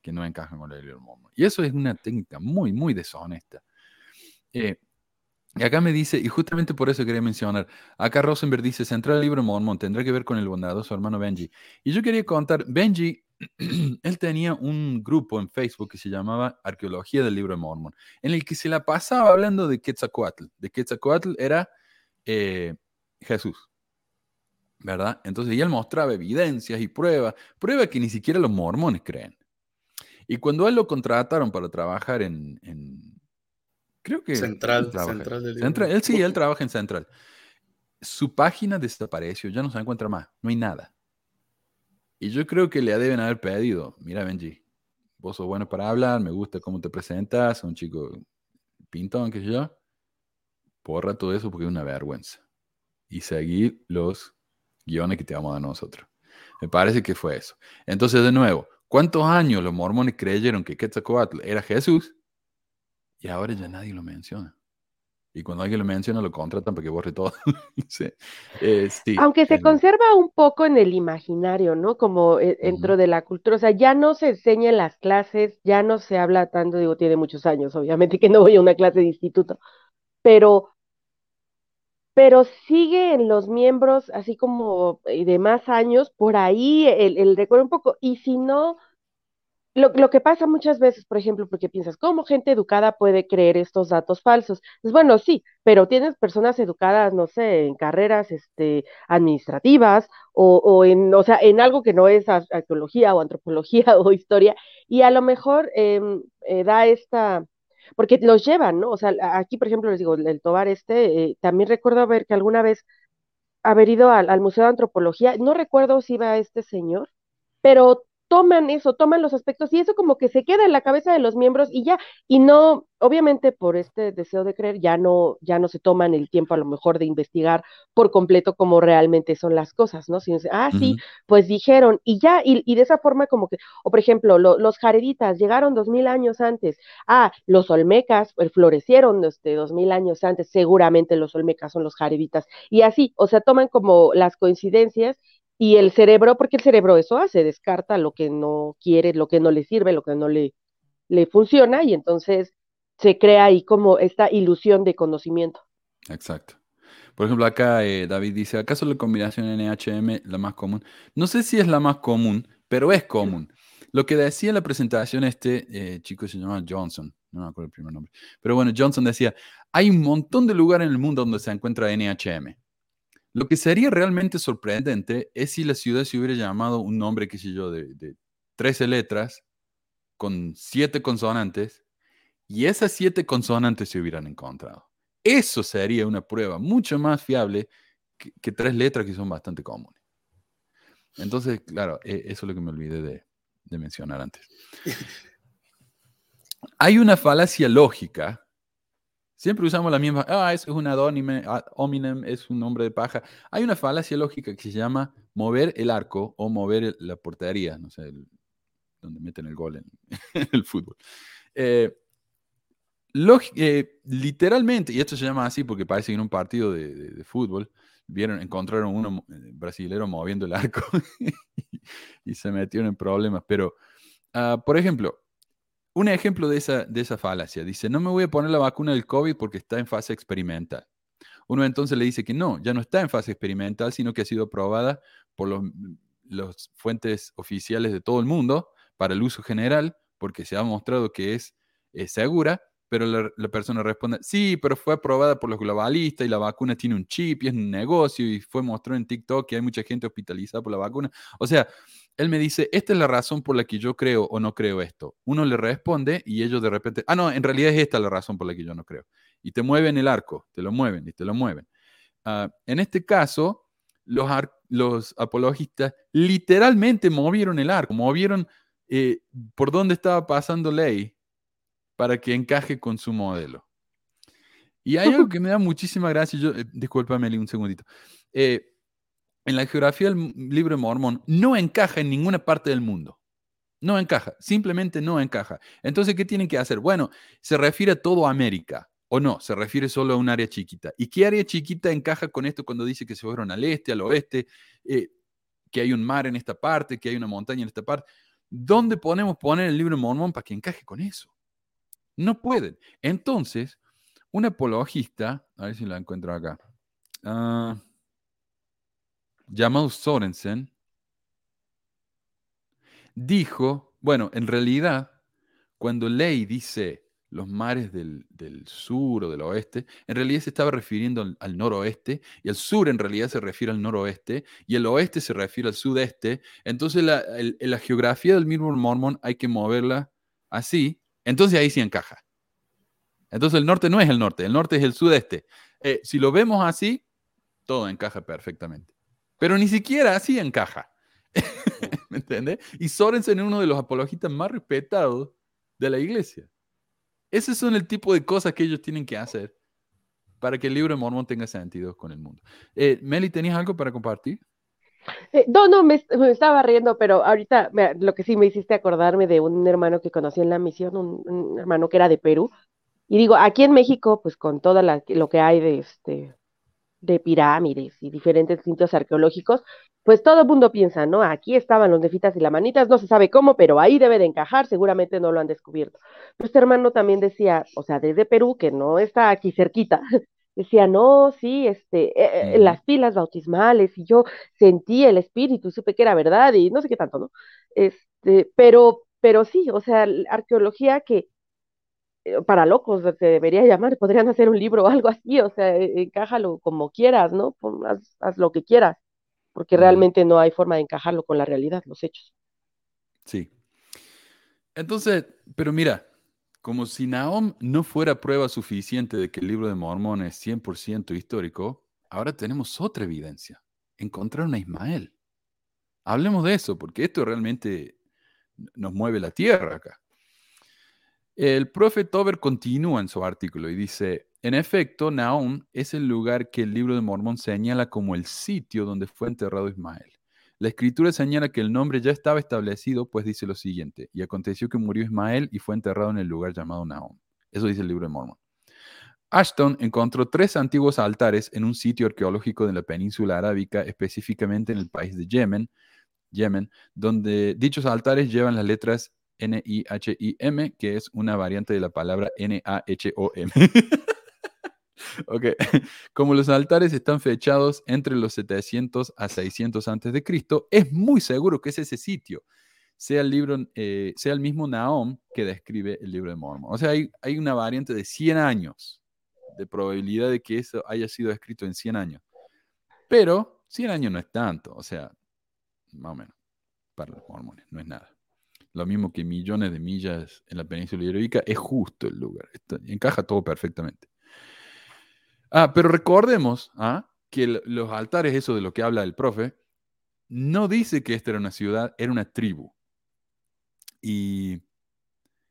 que no encajan con el libro de Mormón. Y eso es una técnica muy, muy deshonesta. Eh, y acá me dice, y justamente por eso quería mencionar, acá Rosenberg dice, central libro de Mormón tendrá que ver con el bondadoso hermano Benji. Y yo quería contar, Benji él tenía un grupo en Facebook que se llamaba Arqueología del Libro de Mormón, en el que se la pasaba hablando de Quetzalcoatl. De Quetzalcoatl era eh, Jesús, ¿verdad? Entonces, él mostraba evidencias y pruebas, pruebas que ni siquiera los mormones creen. Y cuando él lo contrataron para trabajar en, creo que... Central, Central del Central, Él sí, él trabaja en Central. Su página desapareció, ya no se encuentra más, no hay nada. Y yo creo que le deben haber pedido, mira Benji, vos sos bueno para hablar, me gusta cómo te presentas, un chico pintón, sé yo. Porra todo eso porque es una vergüenza. Y seguir los guiones que te vamos a dar nosotros. Me parece que fue eso. Entonces, de nuevo, ¿cuántos años los mormones creyeron que Quetzalcoatl era Jesús? Y ahora ya nadie lo menciona. Y cuando alguien lo menciona, lo contratan para que borre todo. Eh, Aunque se conserva un poco en el imaginario, ¿no? Como eh, dentro de la cultura. O sea, ya no se enseña en las clases, ya no se habla tanto, digo, tiene muchos años, obviamente, que no voy a una clase de instituto, pero, pero sigue en los miembros, así como eh, de más años, por ahí el, recuerdo un poco. Y si no lo, lo, que pasa muchas veces, por ejemplo, porque piensas, ¿cómo gente educada puede creer estos datos falsos? Pues bueno, sí, pero tienes personas educadas, no sé, en carreras este, administrativas o, o en, o sea, en algo que no es arqueología o antropología o historia, y a lo mejor em, eh, da esta, porque los llevan, ¿no? O sea, aquí, por ejemplo, les digo, el Tobar este, eh, también recuerdo ver que alguna vez haber ido al, al Museo de Antropología, no recuerdo si iba este señor, pero toman eso, toman los aspectos y eso como que se queda en la cabeza de los miembros y ya, y no, obviamente por este deseo de creer, ya no, ya no se toman el tiempo a lo mejor de investigar por completo cómo realmente son las cosas, ¿no? Sino, ah, sí, pues dijeron, y ya, y, de esa forma como que, o por ejemplo, los jareditas llegaron dos mil años antes, ah, los olmecas pues, florecieron este, dos mil años antes, seguramente los olmecas son los jareditas, y así, o sea, toman como las coincidencias y el cerebro, porque el cerebro eso hace, descarta lo que no quiere, lo que no le sirve, lo que no le, le funciona, y entonces se crea ahí como esta ilusión de conocimiento. Exacto. Por ejemplo, acá eh, David dice, ¿acaso la combinación NHM la más común? No sé si es la más común, pero es común. Lo que decía en la presentación este eh, chico se llama Johnson, no me acuerdo el primer nombre, pero bueno, Johnson decía, hay un montón de lugares en el mundo donde se encuentra NHM. Lo que sería realmente sorprendente es si la ciudad se hubiera llamado un nombre, qué sé yo, de, de 13 letras con siete consonantes y esas siete consonantes se hubieran encontrado. Eso sería una prueba mucho más fiable que, tres letras que son bastante comunes. Entonces, claro, e, eso es lo que me olvidé de, de mencionar antes. Hay una falacia lógica. Siempre usamos la misma, ah, es un adónime, hominem, es un nombre de paja. Hay una falacia lógica que se llama mover el arco o mover la portería, no sé, donde meten el gol en, el fútbol. Eh, eh, literalmente, y esto se llama así porque parece que en un partido de, fútbol vieron, encontraron uno eh, brasilero moviendo el arco y, se metieron en problemas. Pero, ah, por ejemplo, un ejemplo de esa, de esa falacia. Dice, no me voy a poner la vacuna del COVID porque está en fase experimental. Uno entonces le dice que no, ya no está en fase experimental, sino que ha sido aprobada por los, los fuentes oficiales de todo el mundo para el uso general, porque se ha mostrado que es, segura, pero la, persona responde, sí, pero fue aprobada por los globalistas y la vacuna tiene un chip y es un negocio y fue mostrado en TikTok que hay mucha gente hospitalizada por la vacuna. O sea, él me dice, esta es la razón por la que yo creo o no creo esto. Uno le responde y ellos de repente, ah, no, en realidad es esta la razón por la que yo no creo. Y te mueven el arco, te lo mueven y te lo mueven. Ah, en este caso, los, apologistas literalmente movieron el arco, movieron eh, por dónde estaba pasando ley para que encaje con su modelo. Y hay algo que me da muchísima gracia, yo, eh, discúlpame un segundito. Eh, en la geografía del libro de Mormón no encaja en ninguna parte del mundo. No encaja, simplemente no encaja. Entonces, ¿qué tienen que hacer? Bueno, se refiere a todo América, o no, se refiere solo a un área chiquita. ¿Y qué área chiquita encaja con esto cuando dice que se fueron al este, al oeste, que hay un mar en esta parte, que hay una montaña en esta parte? ¿Dónde podemos poner el libro de Mormón para que encaje con eso? No pueden. Entonces, un apologista, a ver si lo encuentro acá, uh, llamado Sorensen, dijo, bueno, en realidad, cuando Ley dice los mares del, sur o del oeste, en realidad se estaba refiriendo al, noroeste, y el sur en realidad se refiere al noroeste, y el oeste se refiere al sudeste. Entonces la, la geografía del Mirror Mormon hay que moverla así, entonces ahí sí encaja. Entonces el norte no es el norte, el norte es el sudeste. Eh, si lo vemos así, todo encaja perfectamente. Pero ni siquiera así encaja. ¿Me entiendes? Y Sorensen es uno de los apologistas más respetados de la iglesia. Ese son el tipo de cosas que ellos tienen que hacer para que el libro Mormón tenga sentido con el mundo. Eh, Meli, ¿tenías algo para compartir? Eh, no, no, me, estaba riendo, pero ahorita lo que sí me hiciste acordarme de un hermano que conocí en la misión, un, hermano que era de Perú. Y digo, aquí en México, pues con todo lo que hay de, este, de pirámides y diferentes sitios arqueológicos, pues todo el mundo piensa, ¿no? Aquí estaban los nefitas y las manitas, no se sabe cómo, pero ahí debe de encajar, seguramente no lo han descubierto. Este hermano también decía, o sea, desde Perú, que no está aquí cerquita, decía, no, sí, este, eh, eh, las pilas bautismales, y yo sentí el espíritu, supe que era verdad, y no sé qué tanto, ¿no? Este, pero, pero sí, o sea, arqueología que eh, para locos se debería llamar, podrían hacer un libro o algo así, o sea, encájalo como quieras, ¿no? haz lo que quieras porque realmente no hay forma de encajarlo con la realidad, los hechos. Sí. Entonces, pero mira, como si Nahom no fuera prueba suficiente de que el libro de Mormón es 100% histórico, ahora tenemos otra evidencia. Encontraron a Ismael. Hablemos de eso, porque esto realmente nos mueve la tierra acá. El profe Tober continúa en su artículo y dice, en efecto, Naum es el lugar que el libro de Mormón señala como el sitio donde fue enterrado Ismael. La escritura señala que el nombre ya estaba establecido, pues dice lo siguiente, y aconteció que murió Ismael y fue enterrado en el lugar llamado Naum. Eso dice el libro de Mormón. Ashton encontró tres antiguos altares en un sitio arqueológico de la península arábica, específicamente en el país de Yemen, Yemen, donde dichos altares llevan las letras N-I-H-I-M, que es una variante de la palabra N-A-H-O-M. Ok, como los altares están fechados entre los 700 a 600 antes de Cristo, es muy seguro que es ese sitio, sea el, libro, eh, sea el mismo Nahom que describe el libro de Mormon. O sea, hay, hay una variante de 100 años de probabilidad de que eso haya sido escrito en 100 años. Pero 100 años no es tanto, o sea, más o menos, para los mormones, no es nada. Lo mismo que millones de millas en la península ibérica, es justo el lugar, encaja todo perfectamente. Ah, pero recordemos ¿ah? que los altares, eso de lo que habla el profe, no dice que esta era una ciudad, era una tribu. Y,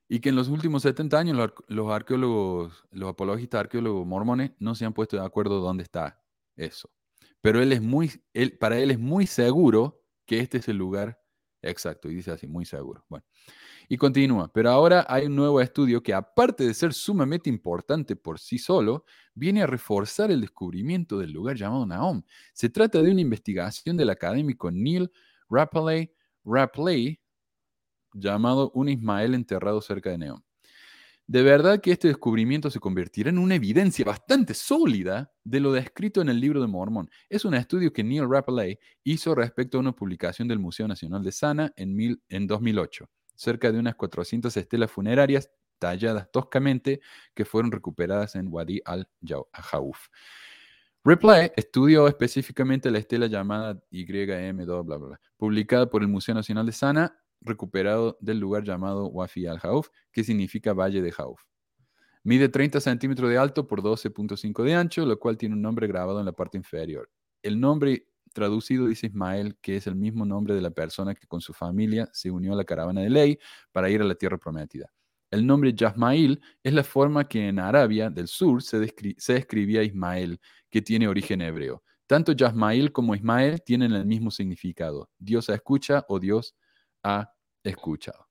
y que en los últimos 70 años los, arqueólogos, los apologistas arqueólogos mormones no se han puesto de acuerdo dónde está eso. Pero él es muy, él, para él es muy seguro que este es el lugar exacto. Y dice así, muy seguro. Bueno. Y continúa, pero ahora hay un nuevo estudio que aparte de ser sumamente importante por sí solo, viene a reforzar el descubrimiento del lugar llamado Naom. Se trata de una investigación del académico Neil Rapley, Rapley llamado Un Ismael enterrado cerca de Neom. De verdad que este descubrimiento se convertirá en una evidencia bastante sólida de lo descrito en el libro de Mormón. Es un estudio que Neil Rapley hizo respecto a una publicación del Museo Nacional de Sana en, mil, en 2008 cerca de unas 400 estelas funerarias talladas toscamente que fueron recuperadas en Wadi al-Jauf. Ripley estudió específicamente la estela llamada YM, bla, bla, bla, publicada por el Museo Nacional de Sana, recuperado del lugar llamado Wafi al-Jauf, que significa Valle de Jauf. Mide 30 centímetros de alto por 12.5 de ancho, lo cual tiene un nombre grabado en la parte inferior. El nombre traducido dice Ismael, que es el mismo nombre de la persona que con su familia se unió a la caravana de ley para ir a la tierra prometida. El nombre Yasmail es la forma que en Arabia del Sur se, se escribía Ismael, que tiene origen hebreo. Tanto Yasmail como Ismael tienen el mismo significado. Dios escucha o Dios ha escuchado.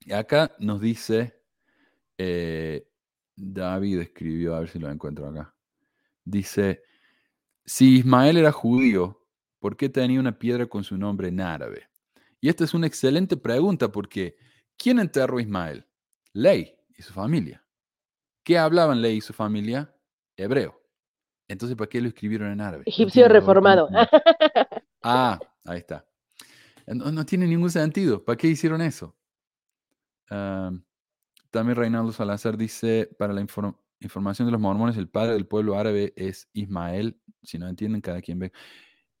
Y acá nos dice, eh, David escribió, a ver si lo encuentro acá. Dice, si Ismael era judío, ¿por qué tenía una piedra con su nombre en árabe? Y esta es una excelente pregunta porque ¿quién enterró a Ismael? Ley y su familia. ¿Qué hablaban Ley y su familia? Hebreo. Entonces, ¿para qué lo escribieron en árabe? Egipcio reformado. Ah, ahí está. No, tiene ningún sentido. ¿Para qué hicieron eso? también Reinaldo Salazar dice, para la información de los mormones, el padre del pueblo árabe es Ismael si no entienden, cada quien ve.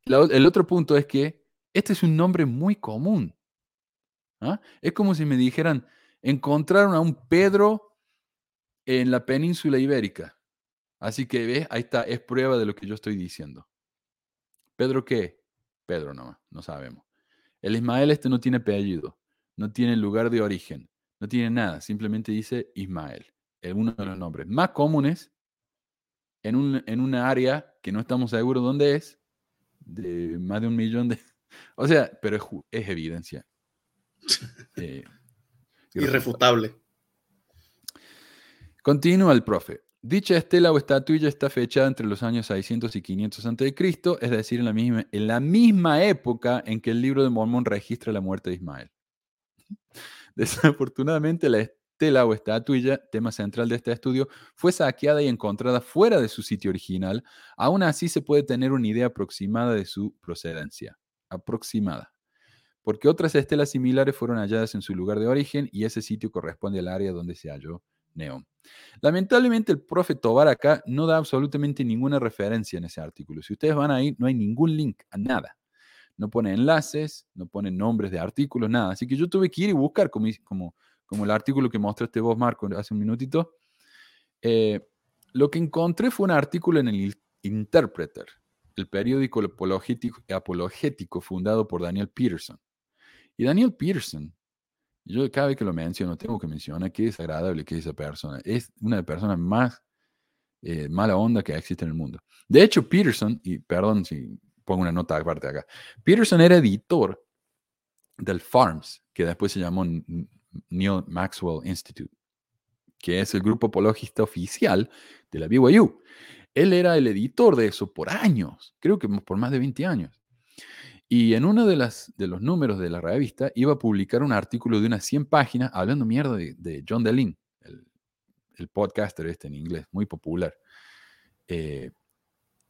el otro punto es que este es un nombre muy común. ¿ah? Es como si me dijeran, encontraron a un Pedro en la península ibérica. Así que, ¿ves? Ahí está, es prueba de lo que yo estoy diciendo. ¿Pedro qué? Pedro nomás, no sabemos. El Ismael este no tiene apellido, no tiene lugar de origen, no tiene nada, simplemente dice Ismael. Es uno de los nombres más comunes en, un, en una área que no estamos seguros dónde es, de más de un millón de... O sea, pero es, evidencia. Eh, Irrefutable. Continúa el profe. Dicha estela o estatuilla está fechada entre los años 600 y 500 a.C., es decir, en la, misma, en la misma época en que el libro de Mormón registra la muerte de Ismael. Desafortunadamente, la, Tela o estatuilla, tema central de este estudio, fue saqueada y encontrada fuera de su sitio original, aún así se puede tener una idea aproximada de su procedencia. Aproximada. Porque otras estelas similares fueron halladas en su lugar de origen y ese sitio corresponde al área donde se halló Neón. Lamentablemente el profe Tobar acá no da absolutamente ninguna referencia en ese artículo. Si ustedes van ahí, no hay ningún link a nada. No pone enlaces, no pone nombres de artículos, nada. Así que yo tuve que ir y buscar como como el artículo que mostraste vos, Marco, hace un minutito, eh, lo que encontré fue un artículo en el Interpreter, el periódico apologético, fundado por Daniel Peterson. Y Daniel Peterson, yo cada vez que lo menciono, tengo que mencionar qué desagradable que es esa persona. Es una de las personas más eh, mala onda que existe en el mundo. De hecho, Peterson, y perdón si pongo una nota aparte acá, Peterson era editor del Farms, que después se llamó Neil Maxwell Institute, que es el grupo apologista oficial de la BYU. Él era el editor de eso por años, creo que por más de 20 años. Y en uno de, las, de los números de la revista iba a publicar un artículo de unas 100 páginas hablando mierda de, John DeLin, el, el, podcaster este en inglés, muy popular. Eh,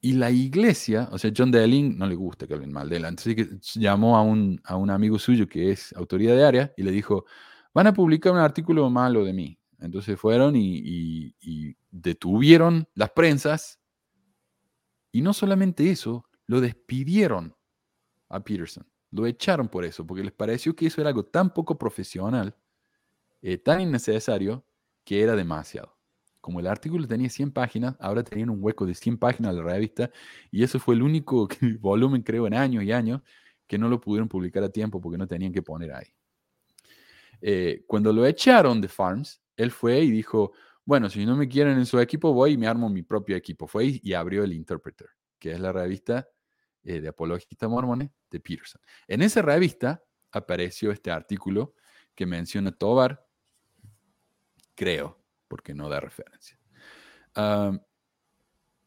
y la iglesia, o sea, John DeLin no le gusta que hablen mal de él, así que llamó a un, a un amigo suyo que es autoridad de área y le dijo, van a publicar un artículo malo de mí. Entonces fueron y, detuvieron las prensas. Y no solamente eso, lo despidieron a Peterson. Lo echaron por eso, porque les pareció que eso era algo tan poco profesional, eh, tan innecesario, que era demasiado. como el artículo tenía 100 páginas, ahora tenían un hueco de 100 páginas la revista y eso fue el único volumen, creo, en años y años que no lo pudieron publicar a tiempo porque no tenían que poner ahí. Eh, cuando lo echaron de Farms, él fue y dijo, bueno, si no me quieren en su equipo, voy y me armo mi propio equipo. Fue y abrió el Interpreter, que es la revista eh, de apologistas mormones de Peterson. En esa revista apareció este artículo que menciona Tobar, creo, porque no da referencia.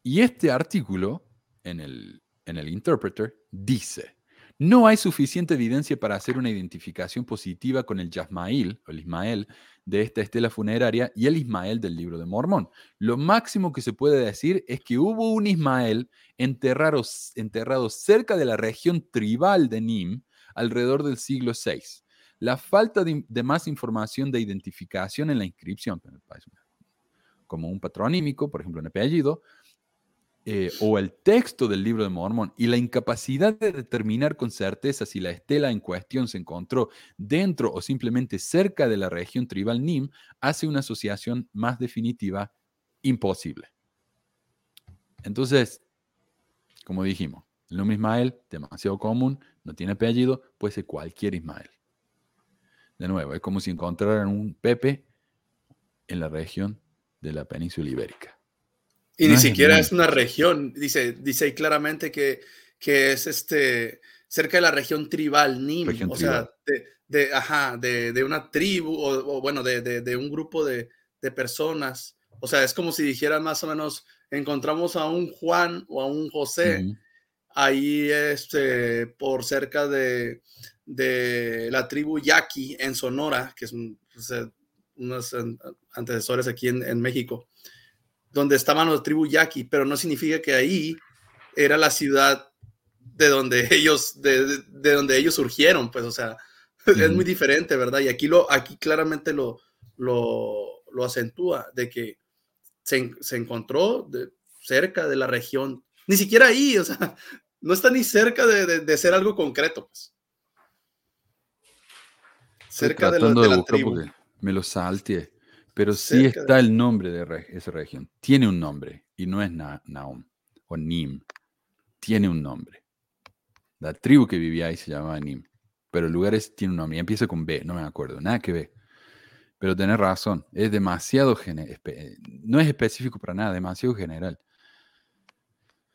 y este artículo en el, en el Interpreter dice, no hay suficiente evidencia para hacer una identificación positiva con el Yasmael, o el Ismael, de esta estela funeraria y el Ismael del libro de Mormón. Lo máximo que se puede decir es que hubo un Ismael enterrado, cerca de la región tribal de Nim alrededor del siglo VI. La falta de, más información de identificación en la inscripción, como un patronímico, por ejemplo, un apellido, eh, o el texto del libro de Mormón y la incapacidad de determinar con certeza si la estela en cuestión se encontró dentro o simplemente cerca de la región tribal Nim hace una asociación más definitiva imposible. Entonces, como dijimos, el nombre Ismael, demasiado común, no tiene apellido, puede ser cualquier Ismael. De nuevo, es como si encontraran un Pepe en la región de la península ibérica. Y ni siquiera es una región, dice, dice claramente que, que es este cerca de la región tribal Nim, o sea, de, ajá, de, una tribu o, bueno, de, un grupo de, personas. O sea, es como si dijeran más o menos, encontramos a un Juan o a un José ahí este, por cerca de, la tribu Yaqui en Sonora, que es unos antecesores aquí en México donde estaban los tribus yaqui, pero no significa que ahí era la ciudad de donde ellos, de, donde ellos surgieron, pues, o sea, es muy diferente, ¿verdad? Y aquí, lo, aquí claramente lo, lo, lo acentúa, de que se, se encontró de, cerca de la región, ni siquiera ahí, o sea, no está ni cerca de, de, ser algo concreto, pues. Cerca de, la, tribu. Me lo salte. Pero sí está el nombre de esa región. Tiene un nombre y no es Naum o Nim. Tiene un nombre. La tribu que vivía ahí se llamaba Nim. Pero el lugar tiene un nombre y empieza con B, no me acuerdo, nada que ver. Pero tenés razón, es demasiado general. No es específico para nada, demasiado general.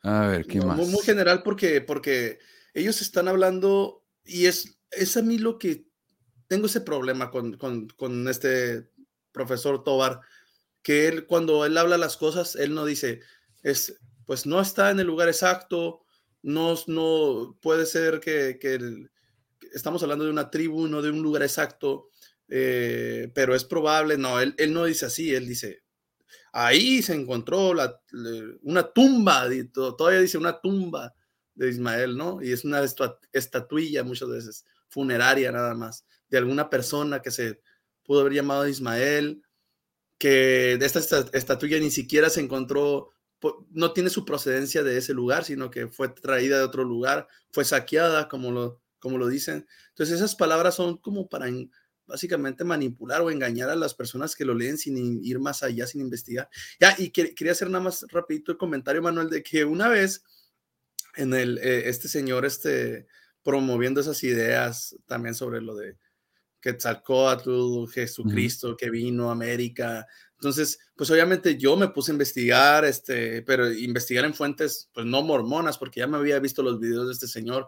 A ver, ¿qué más? Muy general porque, porque ellos están hablando y es, es a mí lo que tengo ese problema con, con, con este profesor Tobar, que él cuando él habla las cosas, él no dice, es, pues no está en el lugar exacto, no, no puede ser que, estamos hablando de una tribu, no de un lugar exacto, eh, pero es probable, no, él, él, no dice así, él dice, ahí se encontró la, una tumba, todavía dice una tumba de Ismael, ¿no? Y es una estatuilla muchas veces, funeraria nada más, de alguna persona que se pudo haber llamado a Ismael, que de esta estatuilla ni siquiera se encontró, no tiene su procedencia de ese lugar, sino que fue traída de otro lugar, fue saqueada, como lo, como lo dicen. Entonces esas palabras son como para básicamente manipular o engañar a las personas que lo leen sin ir más allá, sin investigar. Ya, y quería hacer nada más rapidito el comentario, Manuel, de que una vez en el, eh, este señor, este, promoviendo esas ideas también sobre lo de Quetzalcoatl, Jesucristo que vino a América. Entonces, pues obviamente yo me puse a investigar, este, pero investigar en fuentes, pues no mormonas, porque ya me había visto los videos de este señor.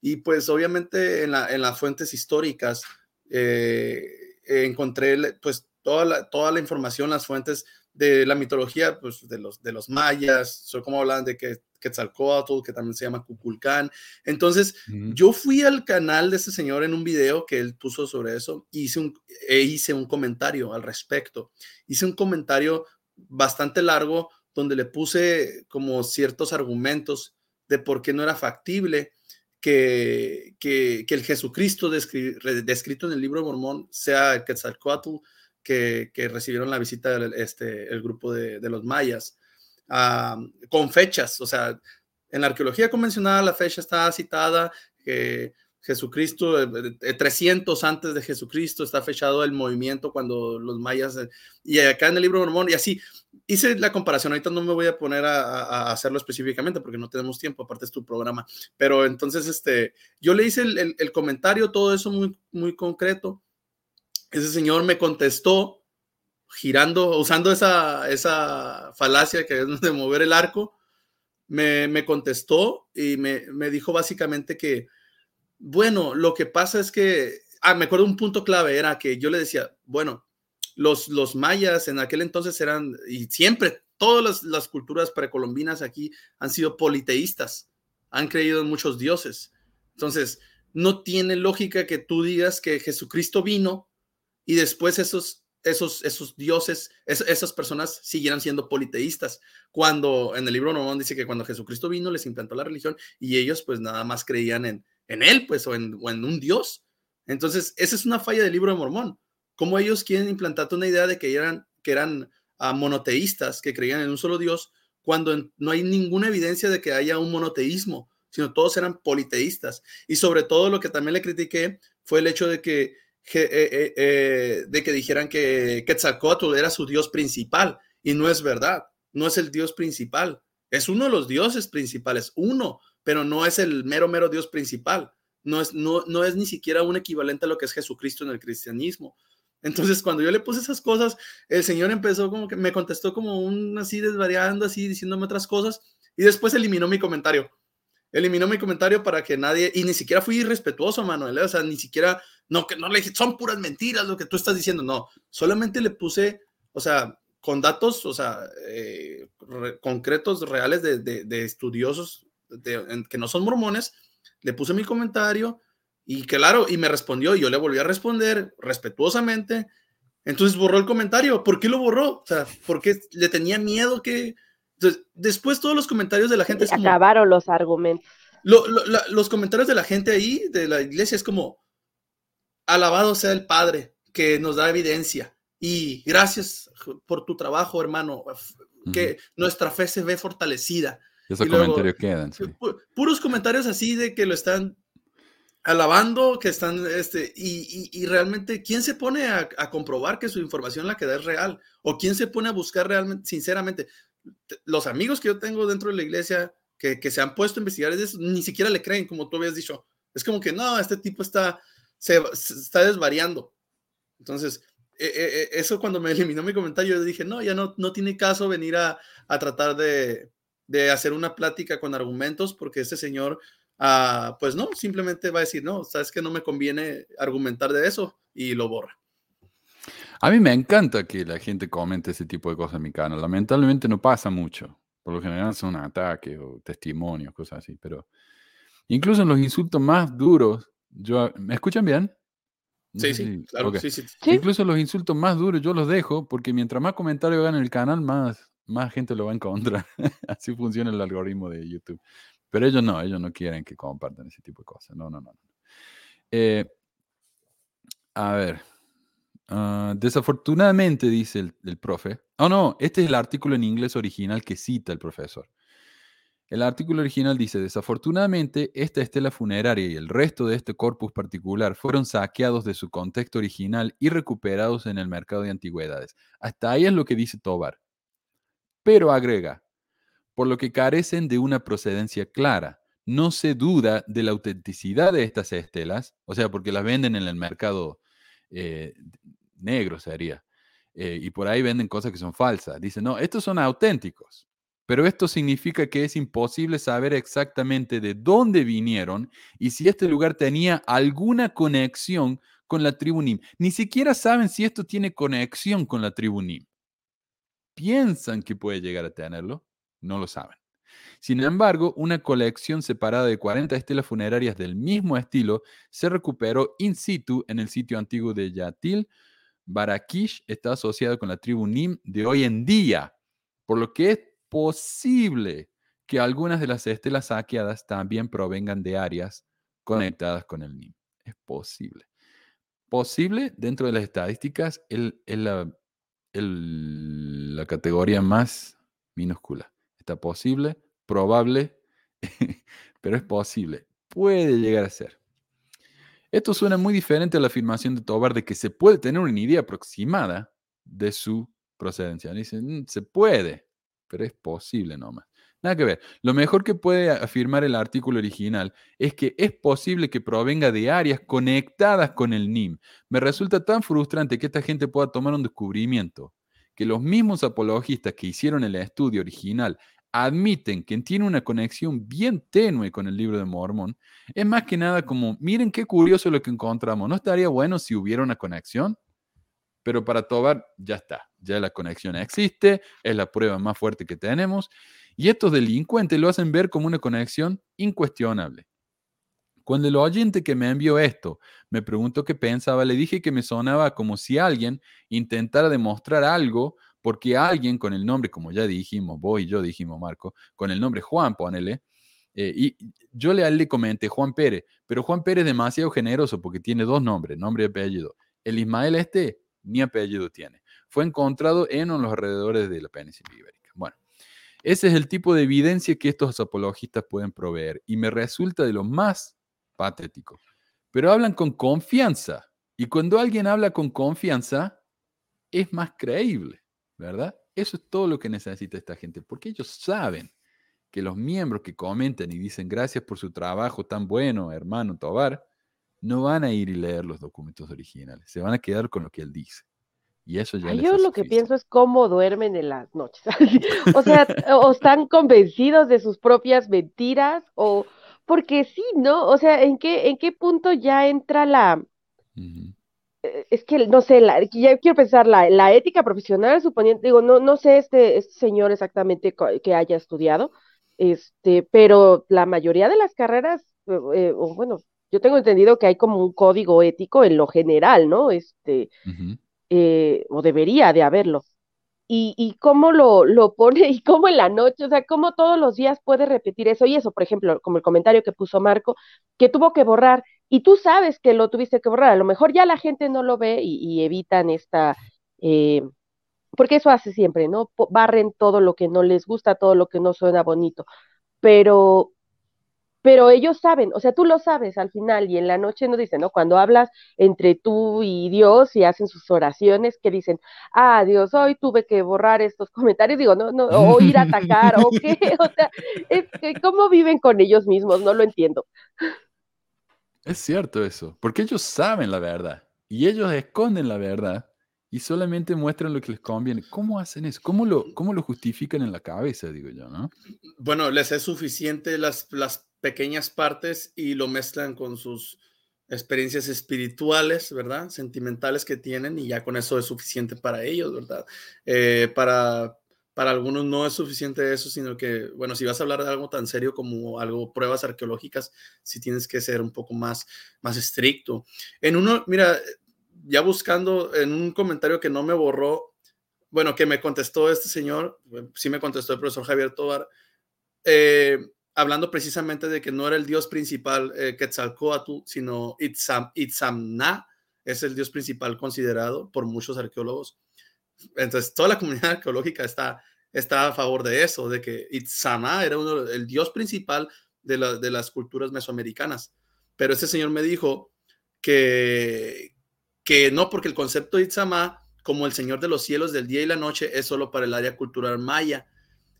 Y pues obviamente en, la, en las fuentes históricas eh, encontré pues toda la, toda la información, las fuentes de la mitología, pues de los, de los mayas, soy como hablan de que Quetzalcoatl, que también se llama Cuculcán. Entonces, yo fui al canal de ese señor en un video que él puso sobre eso y hice un, e hice un comentario al respecto. Hice un comentario bastante largo donde le puse como ciertos argumentos de por qué no era factible que, que, el Jesucristo descrito en el libro de Mormón sea Quetzalcoatl que, recibieron la visita del este, el grupo de, los mayas con fechas. O sea, en la arqueología convencional la fecha está citada que Jesucristo, 300 eh, antes de Jesucristo, está fechado el movimiento cuando los mayas, y acá en el libro Mormón, y así, hice la comparación, ahorita no me voy a poner a, hacerlo específicamente porque no tenemos tiempo, aparte es tu programa, pero entonces, este, yo le hice el, el comentario, todo eso muy, muy concreto, ese señor me contestó, girando, usando esa, esa falacia de mover el arco, me, me contestó y me, me, dijo básicamente que, bueno, lo que pasa es que, ah, me acuerdo un punto clave, era que yo le decía, bueno, los, los mayas en aquel entonces eran, y siempre, todas las culturas precolombinas aquí han sido politeístas, han creído en muchos dioses. Entonces, no tiene lógica que tú digas que Jesucristo vino y después esos, esos, esos dioses, esas personas siguieran siendo politeístas. Cuando en el libro Mormón dice que cuando Jesucristo vino les implantó la religión y ellos pues nada más creían en, en él, pues, o en, o en un dios. Entonces, esa es una falla del libro de Mormón. Cómo ellos quieren implantarte una idea de que eran, que eran ah, monoteístas, que creían en un solo dios, cuando no hay ninguna evidencia de que haya un monoteísmo, sino todos eran politeístas. Y sobre todo lo que también le critiqué fue el hecho de que eh, eh, eh, de que dijeran que Quetzalcoatl era su dios principal y no es verdad, no es el dios principal, es uno de los dioses principales, uno, pero no es el mero, mero dios principal, no es, no, no es ni siquiera un equivalente a lo que es Jesucristo en el cristianismo. Entonces, cuando yo le puse esas cosas, el Señor empezó como que me contestó como un así desvariando, así diciéndome otras cosas, y después eliminó mi comentario eliminó mi comentario para que nadie, y ni siquiera fui irrespetuoso, Manuel, ¿eh? o sea, ni siquiera, no, que no le dije, son puras mentiras lo que tú estás diciendo, no, solamente le puse, o sea, con datos, o sea, eh, concretos, reales de, de, estudiosos que no son mormones, le puse mi comentario y claro, y me respondió, y yo le volví a responder respetuosamente, entonces borró el comentario, ¿por qué lo borró? O sea, porque le tenía miedo que, entonces, después todos los comentarios de la gente... acabaron los argumentos. los comentarios de la gente ahí, de la iglesia, es como, alabado sea el Padre que nos da evidencia. Y gracias por tu trabajo, hermano, que nuestra fe se ve fortalecida. Esos comentarios quedan. puros comentarios así de que lo están alabando, que están, este, y, realmente, ¿quién se pone a, a, comprobar que su información la que da es real? ¿O quién se pone a buscar realmente, sinceramente? Los amigos que yo tengo dentro de la iglesia que, que se han puesto a investigar eso, ni siquiera le creen, como tú habías dicho. Es como que no, este tipo está, se, está desvariando. Entonces, e, e, e, eso cuando me eliminó mi comentario, yo dije, no, ya no, no tiene caso venir a, a tratar de, de, hacer una plática con argumentos, porque este señor, ah, pues no, simplemente va a decir, no, sabes que no me conviene argumentar de eso y lo borra. A mí me encanta que la gente comente ese tipo de cosas en mi canal. Lamentablemente no pasa mucho. Por lo general son ataques o testimonios, cosas así. Pero incluso en los insultos más duros, yo, ¿me escuchan bien? sí, sí, claro, sí, sí, Incluso los insultos más duros yo los dejo porque mientras más comentarios hagan en el canal, más, más gente lo va a encontrar. así funciona el algoritmo de YouTube. Pero ellos no, ellos no quieren que compartan ese tipo de cosas. No, no, no. Eh, a ver. Ah, desafortunadamente, dice el, profe. Oh, no, este es el artículo en inglés original que cita el profesor. El artículo original dice, desafortunadamente, esta estela funeraria y el resto de este corpus particular fueron saqueados de su contexto original y recuperados en el mercado de antigüedades. Hasta ahí es lo que dice Tobar. Pero agrega, por lo que carecen de una procedencia clara. No se duda de la autenticidad de estas estelas, o sea, porque las venden en el mercado eh, negro sería. Eh, y por ahí venden cosas que son falsas. Dicen, no, estos son auténticos. Pero esto significa que es imposible saber exactamente de dónde vinieron y si este lugar tenía alguna conexión con la tribu Nim. Ni siquiera saben si esto tiene conexión con la tribu Nim. Piensan que puede llegar a tenerlo, no lo saben. Sin embargo, una colección separada de 40 estelas funerarias del mismo estilo se recuperó in situ en el sitio antiguo de Yatil. Barakish está asociado con la tribu Nim de hoy en día, por lo que es posible que algunas de las estelas saqueadas también provengan de áreas conectadas con el Nim. Es posible. Posible, dentro de las estadísticas, es la, la categoría más minúscula. Está posible, probable, pero es posible. Puede llegar a ser. Esto suena muy diferente a la afirmación de Tobar de que se puede tener una idea aproximada de su procedencia. Dicen, mm, se puede, pero es posible nomás. Nada que ver. Lo mejor que puede afirmar el artículo original es que es posible que provenga de áreas conectadas con el NIM. Me resulta tan frustrante que esta gente pueda tomar un descubrimiento, que los mismos apologistas que hicieron el estudio original admiten que tiene una conexión bien tenue con el libro de Mormón, es más que nada como, miren qué curioso lo que encontramos, ¿no estaría bueno si hubiera una conexión? Pero para Tobar ya está, ya la conexión existe, es la prueba más fuerte que tenemos, y estos delincuentes lo hacen ver como una conexión incuestionable. Cuando el oyente que me envió esto me preguntó qué pensaba, le dije que me sonaba como si alguien intentara demostrar algo porque alguien con el nombre, como ya dijimos, vos y yo dijimos, Marco, con el nombre Juan, ponele, eh, y yo le, le comenté Juan Pérez, pero Juan Pérez es demasiado generoso porque tiene dos nombres, nombre y apellido. El Ismael este ni apellido tiene. Fue encontrado en los alrededores de la península ibérica. Bueno, ese es el tipo de evidencia que estos apologistas pueden proveer y me resulta de lo más patético. Pero hablan con confianza y cuando alguien habla con confianza es más creíble. ¿Verdad? Eso es todo lo que necesita esta gente, porque ellos saben que los miembros que comentan y dicen gracias por su trabajo tan bueno, hermano Tobar, no van a ir y leer los documentos originales, se van a quedar con lo que él dice. Y eso ya Yo lo que pienso es cómo duermen en las noches. o sea, o están convencidos de sus propias mentiras, o porque sí, ¿no? O sea, ¿en qué, en qué punto ya entra la, es que no sé, la, ya quiero pensar la, la, ética profesional, suponiendo, digo, no, no sé este, este señor exactamente que haya estudiado, este, pero la mayoría de las carreras, eh, eh, bueno, yo tengo entendido que hay como un código ético en lo general, ¿no? Este, o debería de haberlo. Y, y cómo lo, lo pone y cómo en la noche, o sea, cómo todos los días puede repetir eso y eso, por ejemplo, como el comentario que puso Marco, que tuvo que borrar y tú sabes que lo tuviste que borrar. A lo mejor ya la gente no lo ve y, evitan esta, eh, porque eso hace siempre, ¿no? Barren todo lo que no les gusta, todo lo que no suena bonito. Pero, pero ellos saben, o sea, tú lo sabes al final y en la noche no dicen, ¿no? Cuando hablas entre tú y Dios y hacen sus oraciones, que dicen, ah, Dios, hoy tuve que borrar estos comentarios, digo, no, no, o ir a atacar, o qué, o sea, es que, ¿cómo viven con ellos mismos? No lo entiendo. Es cierto eso, porque ellos saben la verdad y ellos esconden la verdad y solamente muestran lo que les conviene. ¿Cómo hacen eso? ¿Cómo lo, cómo lo justifican en la cabeza, digo yo, no? Bueno, les es suficiente las, las pequeñas partes y lo mezclan con sus experiencias espirituales, ¿verdad? Sentimentales que tienen y ya con eso es suficiente para ellos, ¿verdad? Eh, para para algunos no es suficiente eso, sino que, bueno, si vas a hablar de algo tan serio como algo, pruebas arqueológicas, sí tienes que ser un poco más, más estricto. En uno, mira, ya buscando en un comentario que no me borró, bueno, que me contestó este señor, sí me contestó el profesor Javier Tobar, eh, hablando precisamente de que no era el dios principal eh, Quetzalcoatl, sino Itzam, Itzamna, es el dios principal considerado por muchos arqueólogos. Entonces, toda la comunidad arqueológica está, está a favor de eso, de que Itzama era uno, el dios principal de, las culturas mesoamericanas. Pero este señor me dijo que, que no, porque el concepto de Itzama, como el señor de los cielos del día y la noche, es solo para el área cultural maya.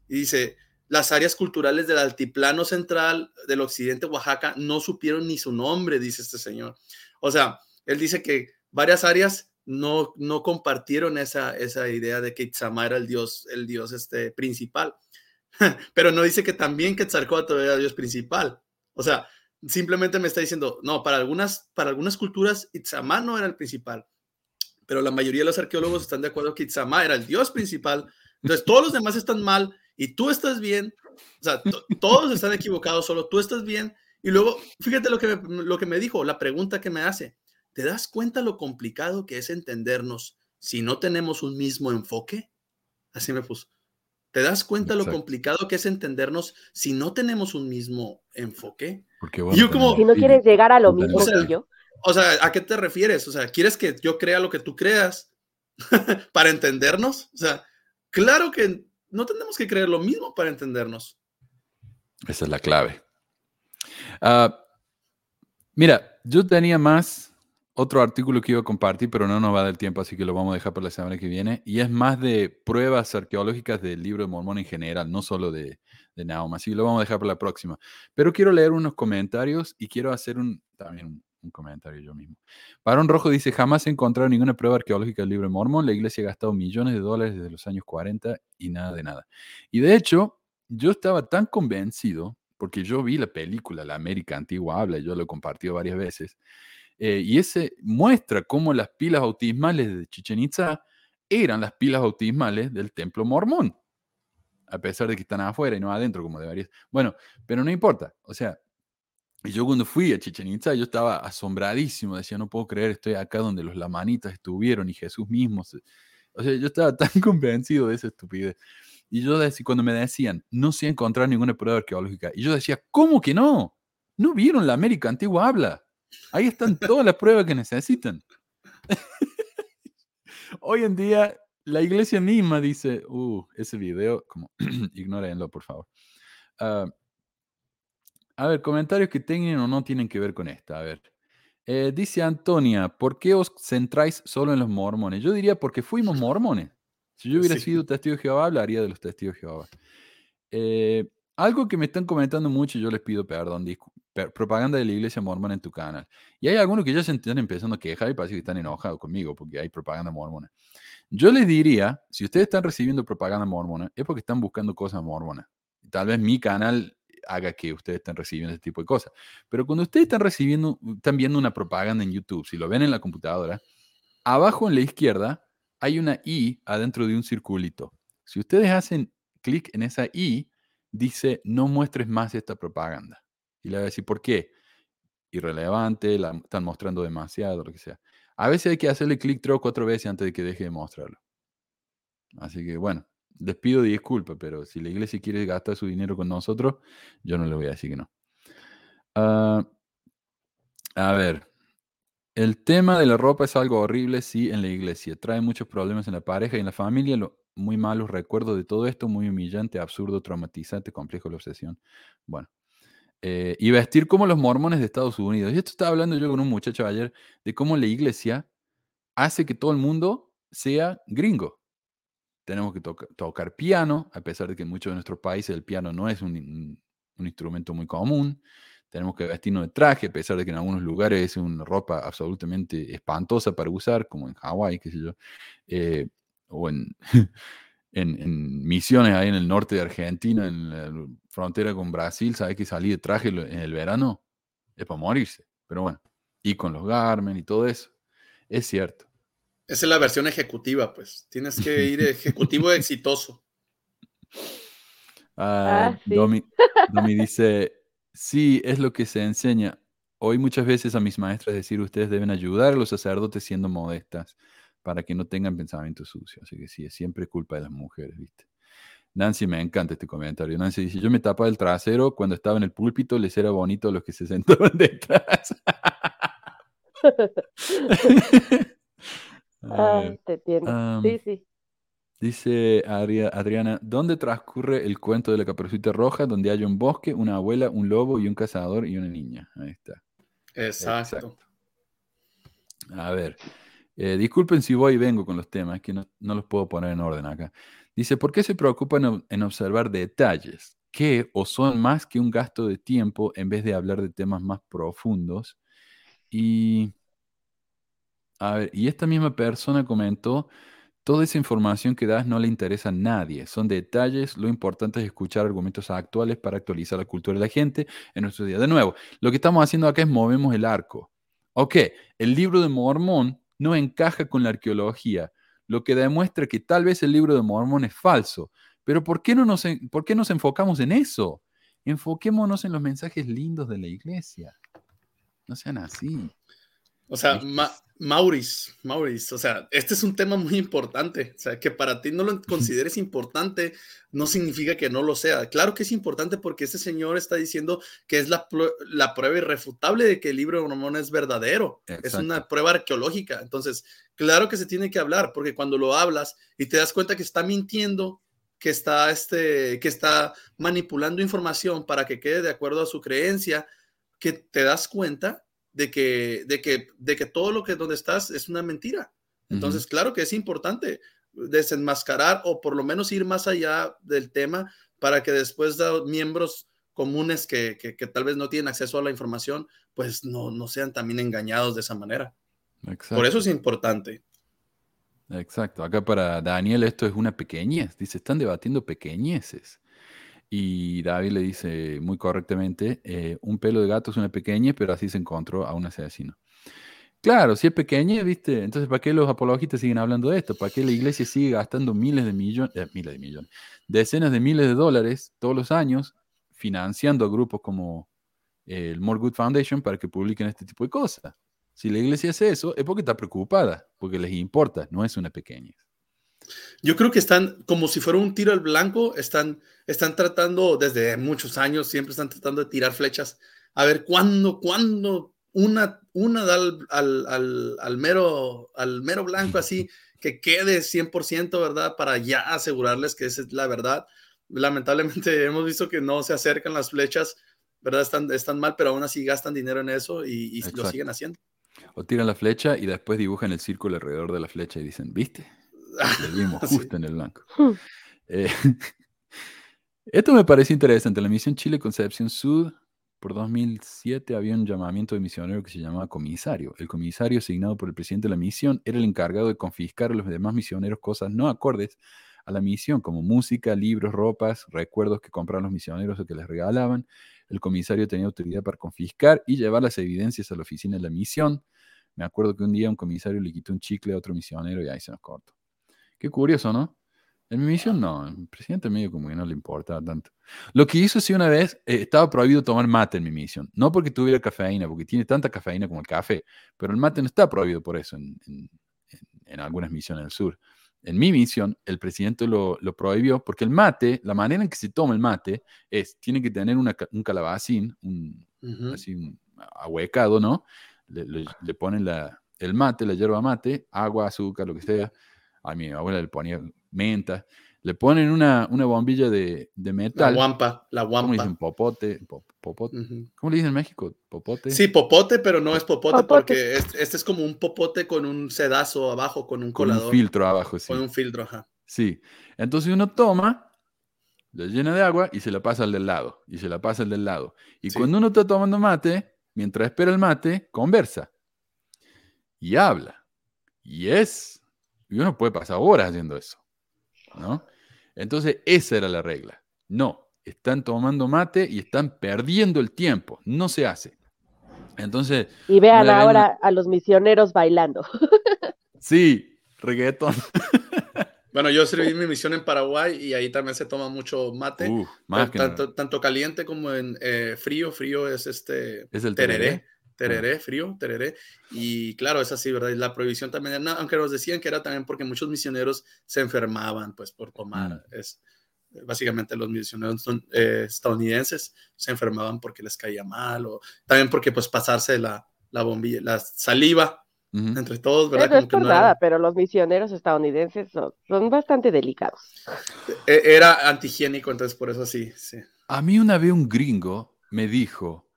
Y dice, las áreas culturales del altiplano central del occidente Oaxaca no supieron ni su nombre, dice este señor. O sea, él dice que varias áreas no, no compartieron esa, esa idea de que Itzama era el dios, el dios este, principal. Pero no dice que también Quetzalcóatl era el dios principal. O sea, simplemente me está diciendo, no, para algunas, para algunas culturas Itzama no era el principal. Pero la mayoría de los arqueólogos están de acuerdo que Itzama era el dios principal. Entonces todos los demás están mal y tú estás bien. O sea, todos están equivocados, solo tú estás bien. Y luego, fíjate lo que, lo que me dijo, la pregunta que me hace. ¿Te das cuenta lo complicado que es entendernos si no tenemos un mismo enfoque? Así me puso. ¿Te das cuenta lo complicado que es entendernos si no tenemos un mismo enfoque? Porque yo como, si no quieres llegar a lo mismo que yo. O sea, ¿a qué te refieres? O sea, ¿quieres que yo crea lo que tú creas para entendernos? O sea, claro que no tenemos que creer lo mismo para entendernos. Esa es la clave. Ah, Mira, yo tenía más otro artículo que iba a compartir, pero no nos va a dar tiempo, así que lo vamos a dejar para la semana que viene. Y es más de pruebas arqueológicas del libro de Mormón en general, no solo de, de Nahum. Así que lo vamos a dejar para la próxima. Pero quiero leer unos comentarios y quiero hacer un, también un, comentario yo mismo. Barón Rojo dice, jamás he encontrado ninguna prueba arqueológica del libro de Mormón. La iglesia ha gastado millones de dólares desde los años 40 y nada de nada. Y de hecho, yo estaba tan convencido, porque yo vi la película, La América Antigua Habla, y yo lo he compartido varias veces, eh, y ese muestra cómo las pilas bautismales de Chichen Itza eran las pilas bautismales del templo mormón, a pesar de que están afuera y no adentro como debería. Bueno, pero no importa, o sea, yo cuando fui a Chichen Itza, yo estaba asombradísimo, decía, no puedo creer, estoy acá donde los lamanitas estuvieron y Jesús mismo. O sea, yo estaba tan convencido de esa estupidez. Y yo decía, cuando me decían, no se ha encontrado ninguna prueba arqueológica, y yo decía, ¿cómo que no? ¿No vieron la América Antigua Habla? Ahí están todas las pruebas que necesitan. Hoy en día, la iglesia misma dice, uh, ese video, como, ignórenlo, por favor. Ah, a ver, comentarios que tengan o no tienen que ver con esta. A ver. Eh, dice Antonia, ¿por qué os centráis solo en los mormones? Yo diría porque fuimos mormones. Si yo hubiera sido testigo de Jehová, hablaría de los testigos de Jehová. Eh, algo que me están comentando mucho, y yo les pido perdón, propaganda de la iglesia mormona en tu canal. Y hay algunos que ya se están empezando a quejar y parece que están enojados conmigo porque hay propaganda mormona. Yo les diría, si ustedes están recibiendo propaganda mormona, es porque están buscando cosas mormonas. Tal vez mi canal haga que ustedes estén recibiendo ese tipo de cosas. Pero cuando ustedes están recibiendo, están viendo una propaganda en YouTube, si lo ven en la computadora, abajo en la izquierda hay una I adentro de un circulito. Si ustedes hacen clic en esa I, dice no muestres más esta propaganda. Y le voy a decir, ¿por qué? Irrelevante, la están mostrando demasiado, lo que sea. A veces hay que hacerle clic o cuatro veces antes de que deje de mostrarlo. Así que bueno, les pido disculpas, pero si la iglesia quiere gastar su dinero con nosotros, yo no le voy a decir que no. Ah, a ver, el tema de la ropa es algo horrible, sí, en la iglesia. Trae muchos problemas en la pareja y en la familia. muy malos recuerdos de todo esto, muy humillante, absurdo, traumatizante, complejo la obsesión. Bueno, eh, y vestir como los mormones de Estados Unidos. Y esto estaba hablando yo con un muchacho ayer de cómo la iglesia hace que todo el mundo sea gringo. Tenemos que tocar piano, a pesar de que en muchos de nuestros países el piano no es un, instrumento muy común. Tenemos que vestirnos de traje, a pesar de que en algunos lugares es una ropa absolutamente espantosa para usar, como en Hawái, qué sé yo, eh, o en, en, misiones ahí en el norte de Argentina, en la frontera con Brasil, ¿sabes que salir de traje en el verano? Es para morirse. Pero bueno, y con los Garmin y todo eso. Es cierto. Esa es la versión ejecutiva, pues. Tienes que ir ejecutivo exitoso. Ah, ah Domi, dice, sí, es lo que se enseña. Hoy muchas veces a mis maestras decir, ustedes deben ayudar a los sacerdotes siendo modestas para que no tengan pensamiento sucio. Así que sí, es siempre culpa de las mujeres, ¿viste? Nancy, me encanta este comentario. Nancy dice, yo me tapaba el trasero cuando estaba en el púlpito, les era bonito a los que se sentaban detrás. Ay, te entiendo. sí, sí. Dice Adriana, ¿dónde transcurre el cuento de la caperucita roja? Donde hay un bosque, una abuela, un lobo y un cazador y una niña. Ahí está. Exacto. A ver, eh, disculpen si voy y vengo con los temas, que no, los puedo poner en orden acá. Dice, ¿por qué se preocupan en observar detalles que o son más que un gasto de tiempo en vez de hablar de temas más profundos? Y, a ver, y esta misma persona comentó, toda esa información que das no le interesa a nadie, son detalles, lo importante es escuchar argumentos actuales para actualizar la cultura de la gente en nuestro día. De nuevo, lo que estamos haciendo acá es movemos el arco. Ok, el libro de Mormón no encaja con la arqueología, lo que demuestra que tal vez el libro de Mormón es falso. Pero ¿por qué, no nos, ¿por qué nos enfocamos en eso? Enfoquémonos en los mensajes lindos de la iglesia. No sean así. O sea, Maurice, Maurice, o sea, este es un tema muy importante. O sea, que para ti no lo consideres importante no significa que no lo sea. Claro que es importante porque este señor está diciendo que es la, la prueba irrefutable de que el libro de Mormón es verdadero. Es una prueba arqueológica. Entonces, claro que se tiene que hablar porque cuando lo hablas y te das cuenta que está mintiendo, que está, este, que está manipulando información para que quede de acuerdo a su creencia, que te das cuenta de que, de que, de que todo lo que donde estás es una mentira. Entonces, claro que es importante desenmascarar o por lo menos ir más allá del tema para que después de miembros comunes que, que, tal vez no tienen acceso a la información, pues no, no sean también engañados de esa manera. Por eso es importante. Exacto. Acá para Daniel esto es una pequeñez. Dice, están debatiendo pequeñeces. Y David le dice muy correctamente, eh, un pelo de gato es una pequeñez, pero así se encontró a un asesino. Claro, si es pequeña, ¿viste? Entonces, ¿para qué los apologistas siguen hablando de esto? ¿Para qué la iglesia sigue gastando miles de millones, eh, miles de millones, decenas de miles de dólares todos los años financiando a grupos como el More Good Foundation para que publiquen este tipo de cosas? Si la iglesia hace eso, es porque está preocupada, porque les importa, no es una pequeña. Yo creo que están, como si fuera un tiro al blanco, están, están tratando desde muchos años, siempre están tratando de tirar flechas, a ver cuándo, cuándo una, una da al, al, mero, al mero blanco así, que quede 100%, ¿verdad? Para ya asegurarles que esa es la verdad. Lamentablemente hemos visto que no se acercan las flechas, ¿verdad? Están, están mal, pero aún así gastan dinero en eso y, lo siguen haciendo. O tiran la flecha y después dibujan el círculo alrededor de la flecha y dicen, ¿viste? Lo vimos justo en el blanco. Hmm. Eh, esto me parece interesante. La misión Chile Concepción Sud por 2007 había un llamamiento de misionero que se llamaba comisario. El comisario asignado por el presidente de la misión era el encargado de confiscar a los demás misioneros cosas no acordes a la misión, como música, libros, ropas, recuerdos que compraban los misioneros o que les regalaban. El comisario tenía autoridad para confiscar y llevar las evidencias a la oficina de la misión. Me acuerdo que un día un comisario le quitó un chicle a otro misionero y ahí se nos cortó. Qué curioso, ¿no? En mi misión no, el presidente medio como que no le importa tanto. Lo que hizo sí una vez, eh, estaba prohibido tomar mate en mi misión. No porque tuviera cafeína, porque tiene tanta cafeína como el café, pero el mate no está prohibido por eso en, en, algunas misiones del sur. En mi misión, el presidente lo, lo, prohibió porque el mate, la manera en que se toma el mate es, tiene que tener una, un calabacín, un, así un ahuecado, ¿no? Le, le, ponen la, el mate, la hierba mate, agua, azúcar, lo que sea. A mi abuela le ponía menta. Le ponen una, una bombilla de, de, metal. La guampa, la guampa. ¿Cómo le dicen? Popote. popote. ¿Cómo le dicen en México? Popote. Sí, popote, pero no es popote, porque este, es como un popote con un sedazo abajo, con un colador. Con un filtro abajo, sí. Con un filtro, ajá. Sí. Entonces uno toma, le llena de agua y se la pasa al del lado. Y se la pasa al del lado. Y cuando uno está tomando mate, mientras espera el mate, conversa. Y habla. Y es. Y uno puede pasar horas haciendo eso. ¿no? Entonces, esa era la regla. No, están tomando mate y están perdiendo el tiempo. No se hace. Entonces. Y vean ahora a los misioneros bailando. Sí, reggaeton. Bueno, yo serví mi misión en Paraguay y ahí también se toma mucho mate. Uh, tanto, caliente como en eh, frío. Frío es este. Es el tereré tereré, frío, tereré. Y claro, es así, ¿verdad? Y la prohibición también, aunque nos decían que era también porque muchos misioneros se enfermaban, pues, por tomar. Mm. Es, básicamente los misioneros eh, estadounidenses se enfermaban porque les caía mal o también porque, pues, pasarse la, la bombilla, la saliva entre todos, ¿verdad? es verdad, pero los misioneros estadounidenses son, son bastante delicados. E, era antihigiénico, entonces por eso sí, sí. A mí una vez un gringo me dijo,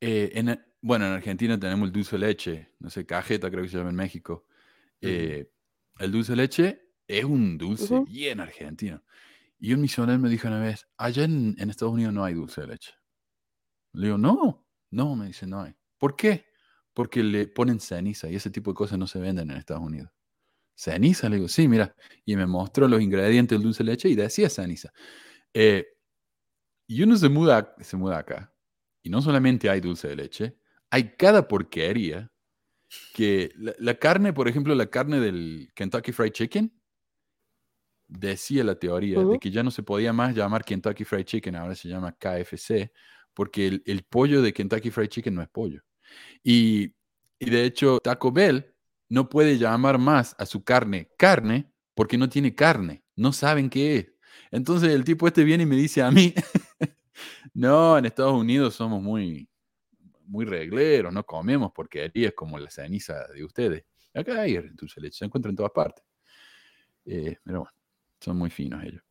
eh, en, bueno, en Argentina tenemos el dulce de leche, no sé, cajeta creo que se llama en México. Eh, el dulce de leche es un dulce bien argentino. Y un misionero me dijo una vez, allá en, Estados Unidos no hay dulce de leche. Le digo, no, no, me dice, no hay. ¿Por qué? Porque le ponen ceniza y ese tipo de cosas no se venden en Estados Unidos. ¿Ceniza? Le digo, sí, mira. Y me mostró los ingredientes del dulce de leche y decía ceniza. Eh, y uno se muda, se muda acá. Y no solamente hay dulce de leche, hay cada porquería que la, carne, por ejemplo, la carne del Kentucky Fried Chicken, decía la teoría de que ya no se podía más llamar Kentucky Fried Chicken, ahora se llama KFC, porque el, pollo de Kentucky Fried Chicken no es pollo. Y, y, de hecho, Taco Bell no puede llamar más a su carne carne porque no tiene carne, no saben qué es. Entonces el tipo este viene y me dice a mí, no, en Estados Unidos somos muy, muy regleros, no comemos porquerías como la ceniza de ustedes. Acá hay dulce leche, se encuentra en todas partes. Eh, pero bueno, son muy finos ellos.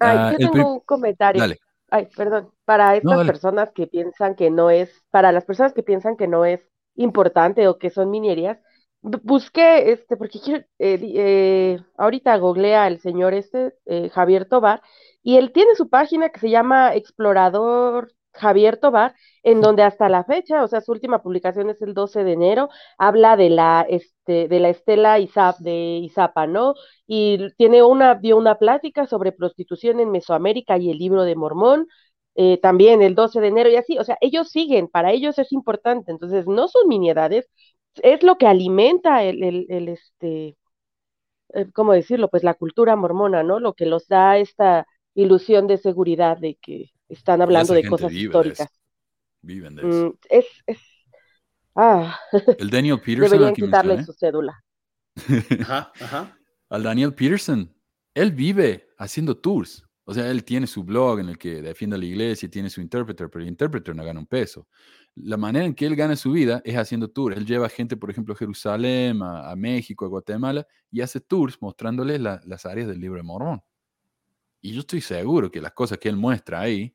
Ah, yo tengo un comentario. ay, perdón, para estas personas que piensan que no es, para las personas que piensan que no es importante o que son minerías, busqué, este, porque quiero, eh, eh, ahorita googlea el señor este, Javier Tobar, y él tiene su página que se llama Explorador Javier Tobar, en donde hasta la fecha, o sea, su última publicación es el 12 de enero, habla de la, este, de la estela Izap, de Izapa, ¿no? Y tiene una, dio una plática sobre prostitución en Mesoamérica y el libro de Mormón, eh, también el 12 de enero y así, o sea, ellos siguen, para ellos es importante, entonces no son miniedades, es lo que alimenta el, el, el este, eh, ¿cómo decirlo? Pues la cultura mormona, ¿no? Lo que los da esta ilusión de seguridad de que están hablando de cosas históricas. Viven de eso. Mm, es, es, ah. El Daniel Peterson. Deberían quitarle su cédula. ajá, ajá. Al Daniel Peterson, él vive haciendo tours. O sea, él tiene su blog en el que defiende a la iglesia, tiene su intérprete, pero el intérprete no gana un peso. La manera en que él gana su vida es haciendo tours. Él lleva gente, por ejemplo, a Jerusalén, a, México, a Guatemala, y hace tours mostrándoles las áreas del libro de Mormón. Y yo estoy seguro que las cosas que él muestra ahí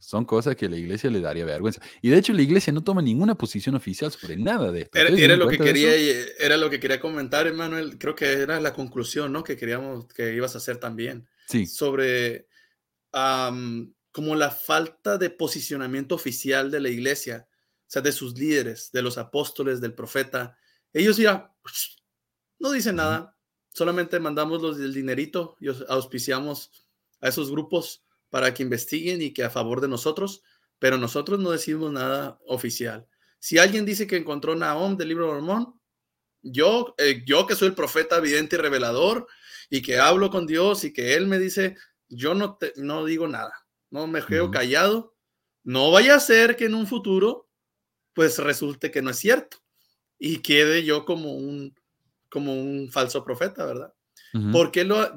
son cosas que la iglesia le daría vergüenza. Y de hecho la iglesia no toma ninguna posición oficial sobre nada de esto. Era, lo, que quería, era lo que quería comentar, Emanuel. Creo que era la conclusión ¿no? que queríamos que ibas a hacer también. Sí. Sobre como la falta de posicionamiento oficial de la iglesia, o sea, de sus líderes, de los apóstoles, del profeta. Ellos ya no dicen nada, solamente mandamos los del dinerito y auspiciamos a esos grupos para que investiguen y que a favor de nosotros, pero nosotros no decimos nada oficial. Si alguien dice que encontró Nahum del libro de Mormón, yo, eh, yo que soy el profeta evidente y revelador y que hablo con Dios y que Él me dice, yo no, te, no digo nada, no me quedo callado, no vaya a ser que en un futuro pues resulte que no es cierto y quede yo como un, como un falso profeta, ¿verdad? Porque lo,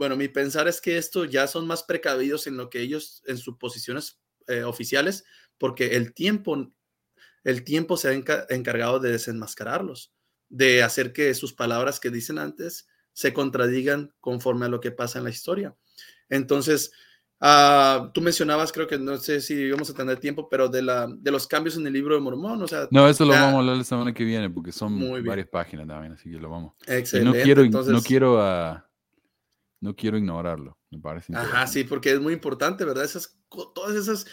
bueno, mi pensar es que esto ya son más precavidos en lo que ellos, en sus posiciones eh, oficiales, porque el tiempo, el tiempo se ha encargado de desenmascararlos, de hacer que sus palabras que dicen antes se contradigan conforme a lo que pasa en la historia. Entonces, Uh, tú mencionabas, creo que no sé si vamos a tener tiempo, pero de, la, de los cambios en el libro de Mormón, o sea... No, eso lo vamos a hablar la semana que viene, porque son varias páginas también, así que lo vamos. Excelente. no quiero, no quiero, uh, no quiero ignorarlo, me parece. Ajá, sí, porque es muy importante, ¿verdad? Esas, todas esas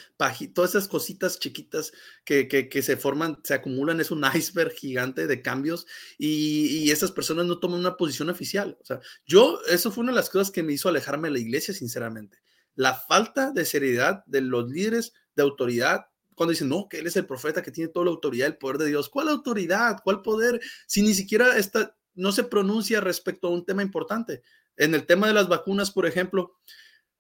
todas esas cositas chiquitas que, que, que, se forman, se acumulan, es un iceberg gigante de cambios y, y esas personas no toman una posición oficial. O sea, yo, eso fue una de las cosas que me hizo alejarme de la iglesia, sinceramente la falta de seriedad de los líderes de autoridad cuando dicen, no, que él es el profeta que tiene toda la autoridad, el poder de Dios. ¿Cuál autoridad? ¿Cuál poder? Si ni siquiera está, no se pronuncia respecto a un tema importante. En el tema de las vacunas, por ejemplo,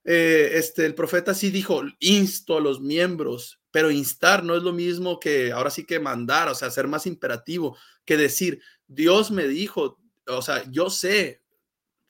eh, este, el profeta sí dijo, insto a los miembros, pero instar no es lo mismo que ahora sí que mandar, o sea, ser más imperativo que decir, Dios me dijo, o sea, yo sé,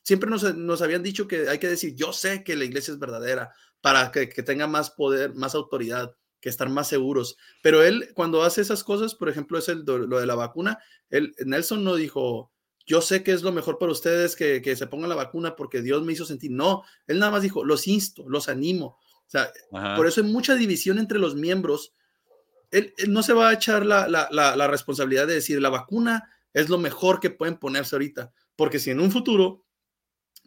siempre nos, habían dicho que hay que decir, yo sé que la iglesia es verdadera para que, tenga más poder, más autoridad, que estar más seguros. Pero él, cuando hace esas cosas, por ejemplo, es el, lo de la vacuna, él, Nelson no dijo, yo sé que es lo mejor para ustedes que, se pongan la vacuna porque Dios me hizo sentir. No, él nada más dijo, los insto, los animo. O sea, por eso hay mucha división entre los miembros. Él, no se va a echar la, la responsabilidad de decir, la vacuna es lo mejor que pueden ponerse ahorita, porque si en un futuro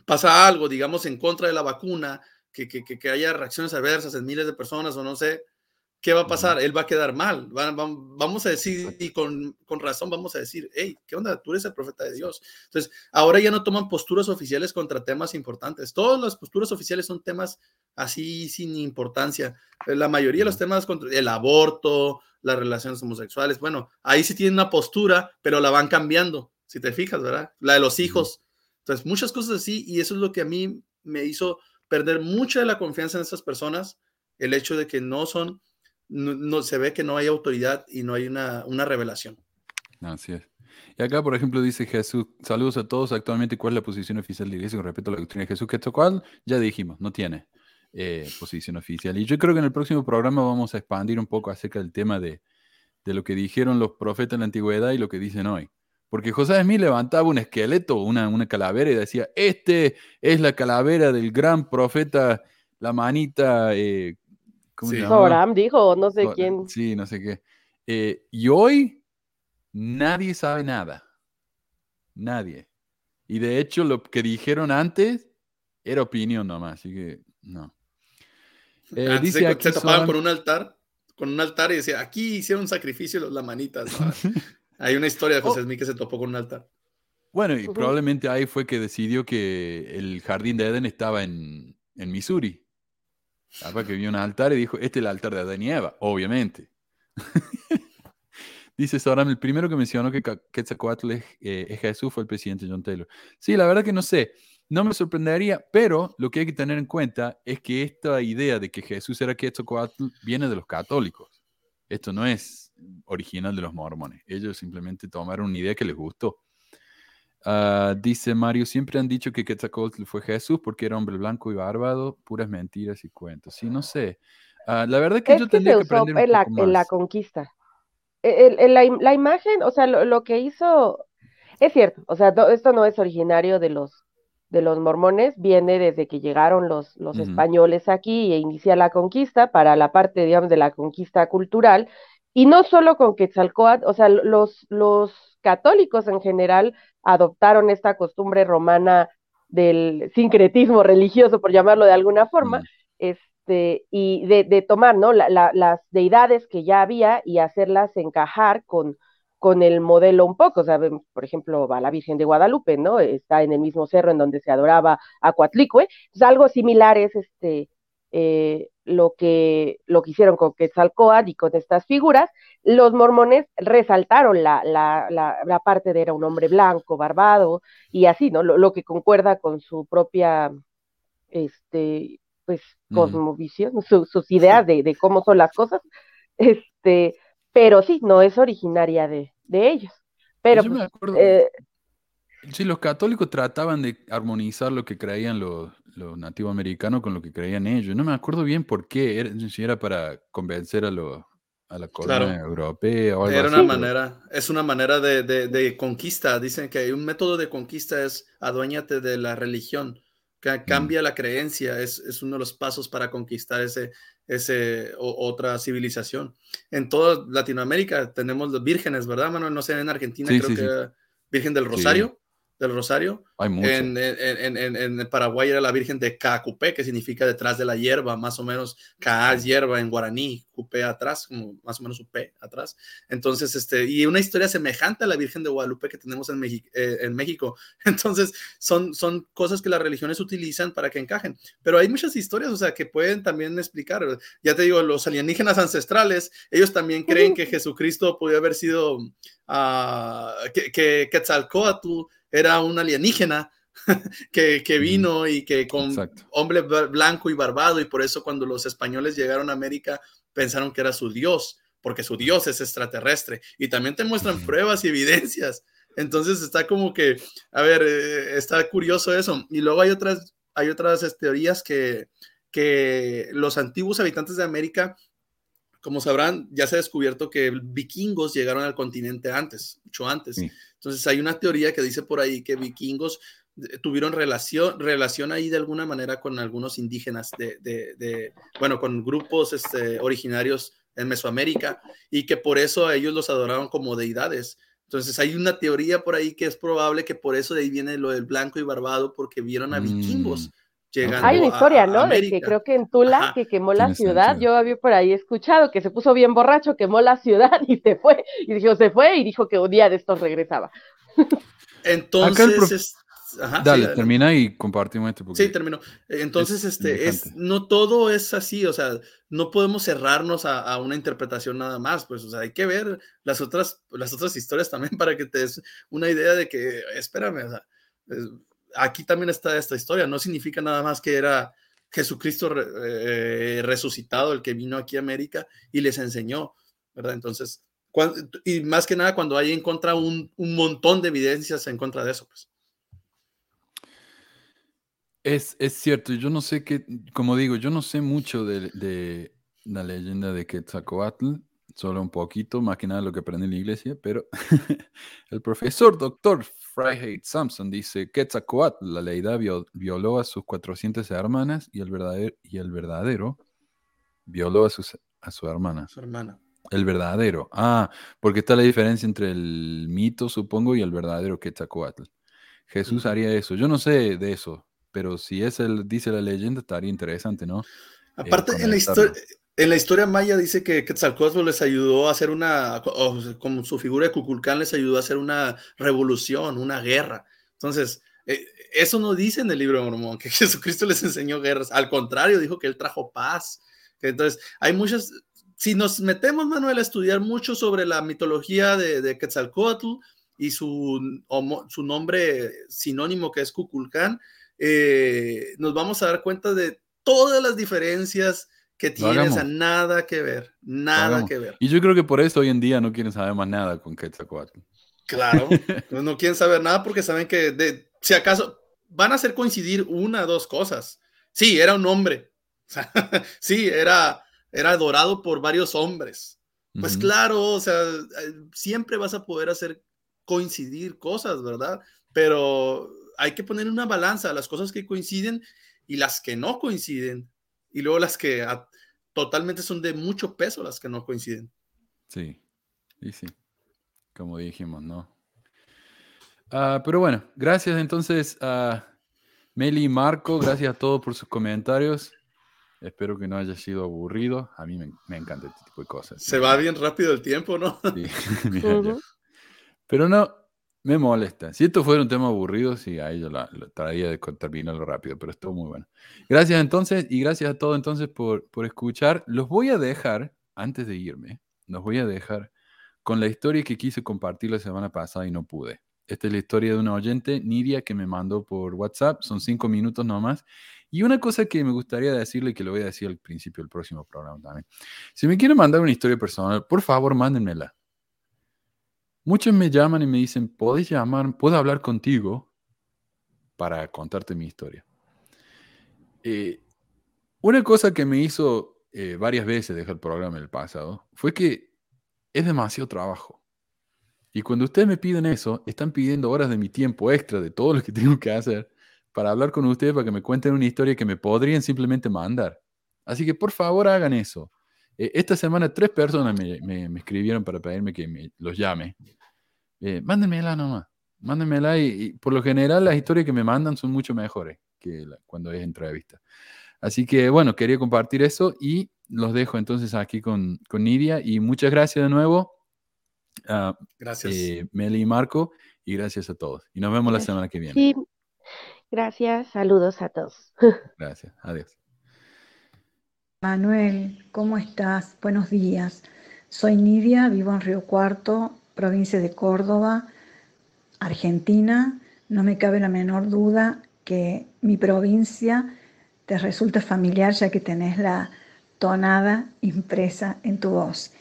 pasa algo, digamos, en contra de la vacuna, que, que, que, haya reacciones adversas en miles de personas o no sé, ¿qué va a pasar? Él va a quedar mal. vamos a decir, y con, con, razón vamos a decir, hey, ¿qué onda? Tú eres el profeta de Dios. Entonces, ahora ya no toman posturas oficiales contra temas importantes. Todas las posturas oficiales son temas así sin importancia. La mayoría de los temas contra el aborto, las relaciones homosexuales, bueno, ahí sí tienen una postura, pero la van cambiando, si te fijas, ¿verdad? La de los hijos entonces, muchas cosas así, y eso es lo que a mí me hizo perder mucha de la confianza en estas personas, el hecho de que no son, no, se ve que no hay autoridad y no hay una, una revelación. Así es. Y acá, por ejemplo, dice Jesús, saludos a todos, actualmente, ¿cuál es la posición oficial de la iglesia con respecto a la doctrina de Jesús? Que esto cual ya dijimos, no tiene eh, posición oficial. Y yo creo que en el próximo programa vamos a expandir un poco acerca del tema de, de lo que dijeron los profetas en la antigüedad y lo que dicen hoy. Porque José Smith levantaba un esqueleto, una, una calavera y decía, este es la calavera del gran profeta, la manita, eh, ¿cómo se Sí. llama? Soram dijo, no sé quién. Sí, no sé qué. Eh, y hoy nadie sabe nada. Nadie. Y de hecho lo que dijeron antes era opinión nomás, así que no. Eh, Antes dice se, aquí se tapaban Soram- con un altar, con un altar y decía, aquí hicieron sacrificio los lamanitas. ¿no? Hay una historia de José Oh. Smith que se topó con un altar. Bueno, y probablemente ahí fue que decidió que el jardín de Edén estaba en, en Missouri. Capaz que vio un altar y dijo, este es el altar de Adán y Eva, obviamente. Dice Soram, el primero que mencionó que Quetzalcóatl es, eh, es Jesús fue el presidente John Taylor. Sí, la verdad que no sé, no me sorprendería, pero lo que hay que tener en cuenta es que esta idea de que Jesús era Quetzalcóatl viene de los católicos. Esto no es original de los mormones. Ellos simplemente tomaron una idea que les gustó. Ah, dice Mario, siempre han dicho que Quetzalcóatl fue Jesús porque era hombre blanco y bárbaro, puras mentiras y cuentos. Sí, no sé. Ah, la verdad que Es yo que tendría se que usó aprender un en la, en la conquista. El- el- la, la imagen, o sea, lo, lo que hizo, es cierto, o sea, no- esto no es originario de los, de los mormones, viene desde que llegaron los, los españoles aquí e inicia la conquista para la parte, digamos, de la conquista cultural, y no solo con Quetzalcóatl, o sea, los, los católicos en general adoptaron esta costumbre romana del sincretismo religioso, por llamarlo de alguna forma, este, y de, de tomar, ¿no? La- la- las deidades que ya había y hacerlas encajar con, con el modelo un poco, o sea, por ejemplo, va la Virgen de Guadalupe, ¿no? Está en el mismo cerro en donde se adoraba a Coatlicue, es algo similar es este, eh, lo, que, lo que hicieron con Quetzalcóatl y con estas figuras, los mormones resaltaron la, la, la, la parte de era un hombre blanco, barbado, y así, ¿no? Lo, lo que concuerda con su propia, este, pues, cosmovisión, su- sus ideas de, de cómo son las cosas, este, pero sí, no es originaria de, de ellos. Pero, Yo me pues, acuerdo, eh, sí, los católicos trataban de armonizar lo que creían los, los nativos americanos con lo que creían ellos. No me acuerdo bien por qué, era, si era para convencer a, los, a la corona Claro. europea o algo Era así. una pero- manera, es una manera de, de- de conquista. Dicen que un método de conquista es aduéñate de la religión, que cambia la creencia, es, es uno de los pasos para conquistar ese, ese o- otra civilización. En toda Latinoamérica tenemos los vírgenes, ¿verdad, Manuel? No sé, en Argentina Sí, creo sí, que sí. Virgen del Sí. Rosario, del Rosario. Hay mucho. En, en- en- en- en Paraguay era la Virgen de Cacupé, que significa detrás de la hierba, más o menos. Ca es hierba en guaraní, Cupé atrás, como más o menos Upé atrás. Entonces, este, y una historia semejante a la Virgen de Guadalupe que tenemos en, eh, en México. Entonces, son, son cosas que las religiones utilizan para que encajen. Pero hay muchas historias, o sea, que pueden también explicar. Ya te digo, los alienígenas ancestrales, ellos también creen que Jesucristo podía haber sido, ah, que, que Quetzalcóatl era un alienígena que, que vino y que con Exacto. hombre bla- blanco y barbado y por eso cuando los españoles llegaron a América pensaron que era su dios, porque su dios es extraterrestre y también te muestran pruebas y evidencias. Entonces está como que, a ver, eh, está curioso eso. Y luego hay otras, hay otras este, teorías que, que los antiguos habitantes de América, como sabrán, ya se ha descubierto que vikingos llegaron al continente antes, mucho antes. Sí. Entonces hay una teoría que dice por ahí que vikingos eh, tuvieron relación, relación ahí de alguna manera con algunos indígenas de, de- de- bueno, con grupos este, originarios en Mesoamérica y que por eso a ellos los adoraron como deidades. Entonces hay una teoría por ahí que es probable que por eso de ahí viene lo del blanco y barbado porque vieron a vikingos Mm. Llegando Hay una historia, a ¿no? De que creo que en Tula, Ajá. que quemó la ciudad, sentido. yo había por ahí escuchado que se puso bien borracho, quemó la ciudad y se fue. Y dijo, se fue y dijo que un día de estos regresaba. Entonces, prof- es- ajá, sí, Dale, termina y compartimos esto. porque- Sí, terminó. Entonces, Es este, es, no todo es así, o sea, no podemos cerrarnos a, a una interpretación nada más, pues, o sea, hay que ver las otras, las otras historias también para que te des una idea de que, espérame, o sea, es- aquí también está esta historia, no significa nada más que era Jesucristo re- eh, resucitado el que vino aquí a América y les enseñó, ¿verdad? Entonces, y más que nada cuando hay en contra un, un montón de evidencias en contra de eso, pues. Es, es cierto, yo no sé qué, como digo, yo no sé mucho de, de la leyenda de Quetzalcoatl, solo un poquito, más que nada lo que aprendí en la iglesia, pero el profesor doctor Freiheit Sampson dice, Quetzalcoatl, la deidad vio- violó a sus 400 hermanas y el verdadero, y el verdadero violó a su, a su hermana. Su hermana. El verdadero. Ah, porque está la diferencia entre el mito, supongo, y el verdadero Quetzalcoatl. Jesús haría eso. Yo no sé de eso, pero si es el, dice la leyenda, estaría interesante, ¿no? Aparte, en la, historia, en la historia maya dice que Quetzalcóatl les ayudó a hacer una, como su figura de Cuculcán les ayudó a hacer una revolución, una guerra. Entonces, eh, eso no dice en el libro de Mormón, que Jesucristo les enseñó guerras. Al contrario, dijo que él trajo paz. Entonces, hay muchas, si nos metemos, Manuel, a estudiar mucho sobre la mitología de, de Quetzalcóatl y su, su nombre sinónimo que es Cuculcán, eh, nos vamos a dar cuenta de todas las diferencias que tienes a nada que ver, nada que ver. Y yo creo que por eso hoy en día no quieren saber más nada con Quetzalcoatl. Claro, no quieren saber nada porque saben que de, si acaso van a hacer coincidir una o dos cosas. Sí, era un hombre. sí, era, era adorado por varios hombres. Pues claro, o sea, siempre vas a poder hacer coincidir cosas, ¿verdad? Pero hay que poner una balanza las cosas que coinciden y las que no coinciden y luego las que totalmente son de mucho peso, las que no coinciden. Sí, y sí, como dijimos, ¿no? Ah, pero bueno, gracias entonces a Meli y Marco, gracias a todos por sus comentarios. Espero que no haya sido aburrido. A mí me, encanta este tipo de cosas. Se va bien rápido el tiempo, ¿no? Sí. Pero no, me molesta. Si esto fuera un tema aburrido, sí, ahí yo la, trataría de terminarlo rápido, pero estuvo muy bueno. Gracias entonces y gracias a todos entonces por, por escuchar. Los voy a dejar, antes de irme, los voy a dejar con la historia que quise compartir la semana pasada y no pude. Esta es la historia de una oyente, Nidia, que me mandó por WhatsApp. Son cinco minutos nomás. Y una cosa que me gustaría decirle, que lo voy a decir al principio del próximo programa también. Si me quieren mandar una historia personal, por favor, mándenmela Muchos me llaman y me dicen, ¿puedes llamar, puedo hablar contigo para contarte mi historia? Eh, una cosa que me hizo eh, varias veces dejar el programa en el pasado fue que es demasiado trabajo. Y cuando ustedes me piden eso, están pidiendo horas de mi tiempo extra, de todo lo que tengo que hacer, para hablar con ustedes, para que me cuenten una historia que me podrían simplemente mandar. Así que por favor hagan eso. Eh, esta semana tres personas me, escribieron para pedirme que los llame. Eh, mándenmela nomás. Mándenmela y, y, por lo general las historias que me mandan son mucho mejores que cuando es entrevista. Así que bueno, quería compartir eso y los dejo entonces aquí con, con Nidia y muchas gracias de nuevo. Uh, gracias. Eh, Meli y Marco y gracias a todos. Y nos vemos la semana que viene. Sí, gracias. Saludos a todos. Gracias. Adiós. Manuel, ¿cómo estás? Buenos días. Soy Nidia, vivo en Río Cuarto, provincia de Córdoba, Argentina. No me cabe la menor duda que mi provincia te resulta familiar ya que tenés la tonada impresa en tu voz.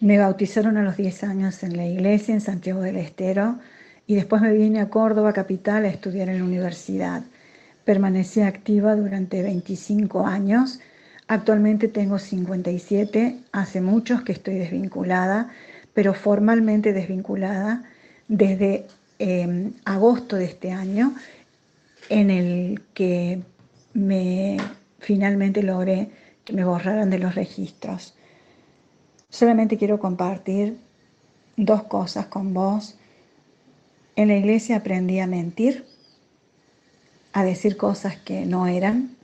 Me bautizaron a los 10 años en la iglesia en Santiago del Estero y después me vine a Córdoba capital a estudiar en la universidad. Permanecí activa durante 25 años Actualmente tengo 57, hace muchos que estoy desvinculada, pero formalmente desvinculada desde em, agosto de este año, en el que me finalmente logré que me borraran de los registros. Solamente quiero compartir dos cosas con vos. En la iglesia aprendí a mentir, a decir cosas que no eran,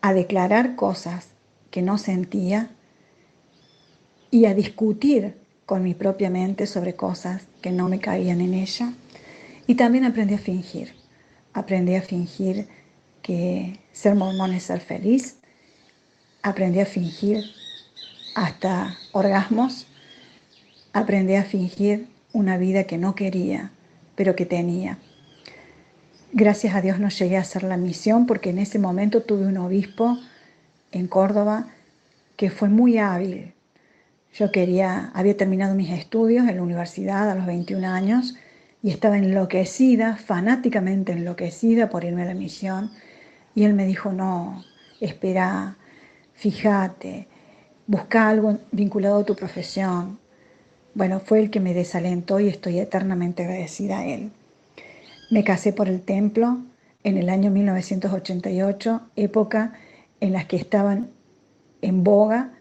a declarar cosas que no sentía y a discutir con mi propia mente sobre cosas que no me caían en ella. Y también aprendí a fingir. Aprendí a fingir que ser mormón es ser feliz. Aprendí a fingir hasta orgasmos. Aprendí a fingir una vida que no quería, pero que tenía. Gracias a Dios no llegué a hacer la misión porque en ese momento tuve un obispo en Córdoba que fue muy hábil. Yo quería, había terminado mis estudios en la universidad a los 21 años y estaba enloquecida, fanáticamente enloquecida por irme a la misión. Y él me dijo, no, espera, fíjate, busca algo vinculado a tu profesión. Bueno, fue el que me desalentó y estoy eternamente agradecida a él. Me casé por el templo en el año 1988, época en la que estaban en boga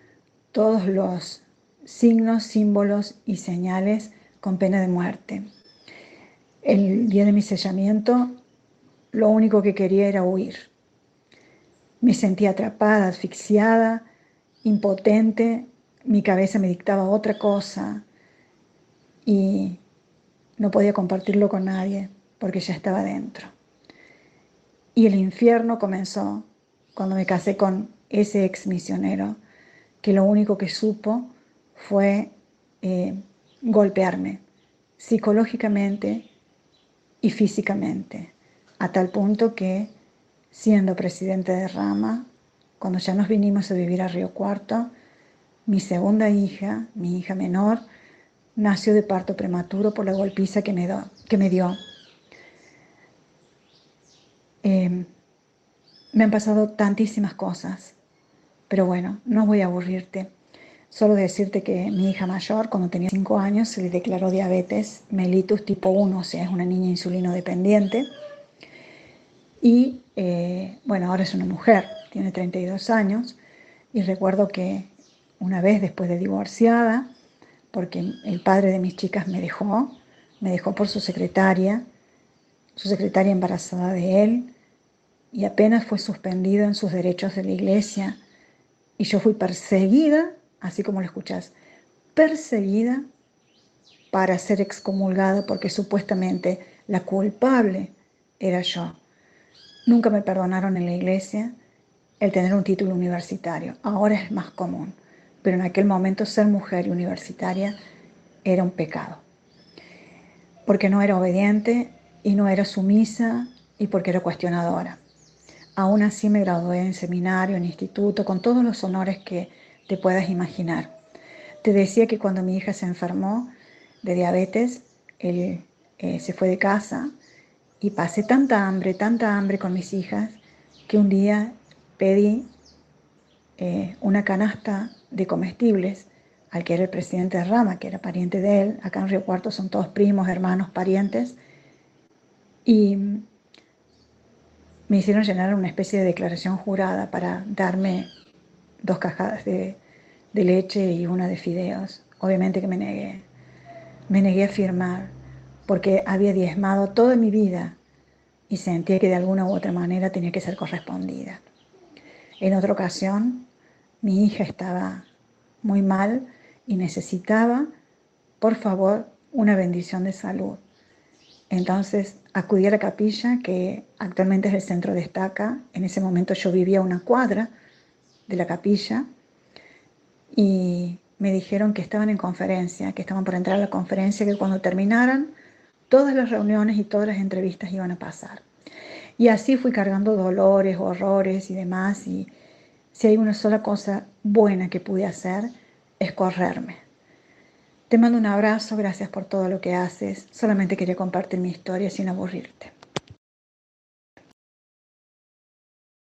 todos los signos, símbolos y señales con pena de muerte. El día de mi sellamiento, lo único que quería era huir. Me sentía atrapada, asfixiada, impotente, mi cabeza me dictaba otra cosa y no podía compartirlo con nadie porque ya estaba dentro. Y el infierno comenzó cuando me casé con ese ex misionero que lo único que supo fue eh, golpearme psicológicamente y físicamente, a tal punto que siendo presidente de Rama, cuando ya nos vinimos a vivir a Río Cuarto, mi segunda hija, mi hija menor, nació de parto prematuro por la golpiza que me, que me dio. Em, me han pasado tantísimas cosas, pero bueno, no voy a aburrirte. Solo decirte que mi hija mayor, cuando tenía 5 años, se le declaró diabetes mellitus tipo 1, o sea, es una niña insulino dependiente. Y eh, bueno, ahora es una mujer, tiene 32 años. Y recuerdo que una vez después de divorciada, porque el padre de mis chicas me dejó, me dejó por su secretaria, su secretaria embarazada de él, y apenas fue suspendido en sus derechos de la iglesia, y yo fui perseguida así como lo escuchas, perseguida para ser excomulgada porque supuestamente la culpable era yo. Nunca me perdonaron en la iglesia el tener un título universitario. Ahora es más común, pero en aquel momento ser mujer universitaria era un pecado. Porque no era obediente y no era sumisa y porque era cuestionadora. Aún así me gradué en seminario, en instituto, con todos los honores que te puedas imaginar. Te decía que cuando mi hija se enfermó de diabetes, él eh, se fue de casa y pasé tanta hambre, tanta hambre con mis hijas, que un día pedí eh, una canasta de comestibles al que era el presidente de Rama, que era pariente de él. Acá en Río Cuarto son todos primos, hermanos, parientes. Y me hicieron llenar una especie de declaración jurada para darme dos cajas de, leche y una de fideos. Obviamente que me negué. Me negué a firmar porque había diezmado toda mi vida y sentía que de alguna u otra manera tenía que ser correspondida. En otra ocasión, mi hija estaba muy mal y necesitaba, por favor, una bendición de salud. Entonces acudí a la capilla, que actualmente es el centro de estaca. En ese momento yo vivía una cuadra de la capilla y me dijeron que estaban en conferencia, que estaban por entrar a la conferencia, que cuando terminaran todas las reuniones y todas las entrevistas iban a pasar. Y así fui cargando dolores, horrores y demás. Y si hay una sola cosa buena que pude hacer, es correrme. Te mando un abrazo, gracias por todo lo que haces. Solamente quería compartir mi historia sin aburrirte.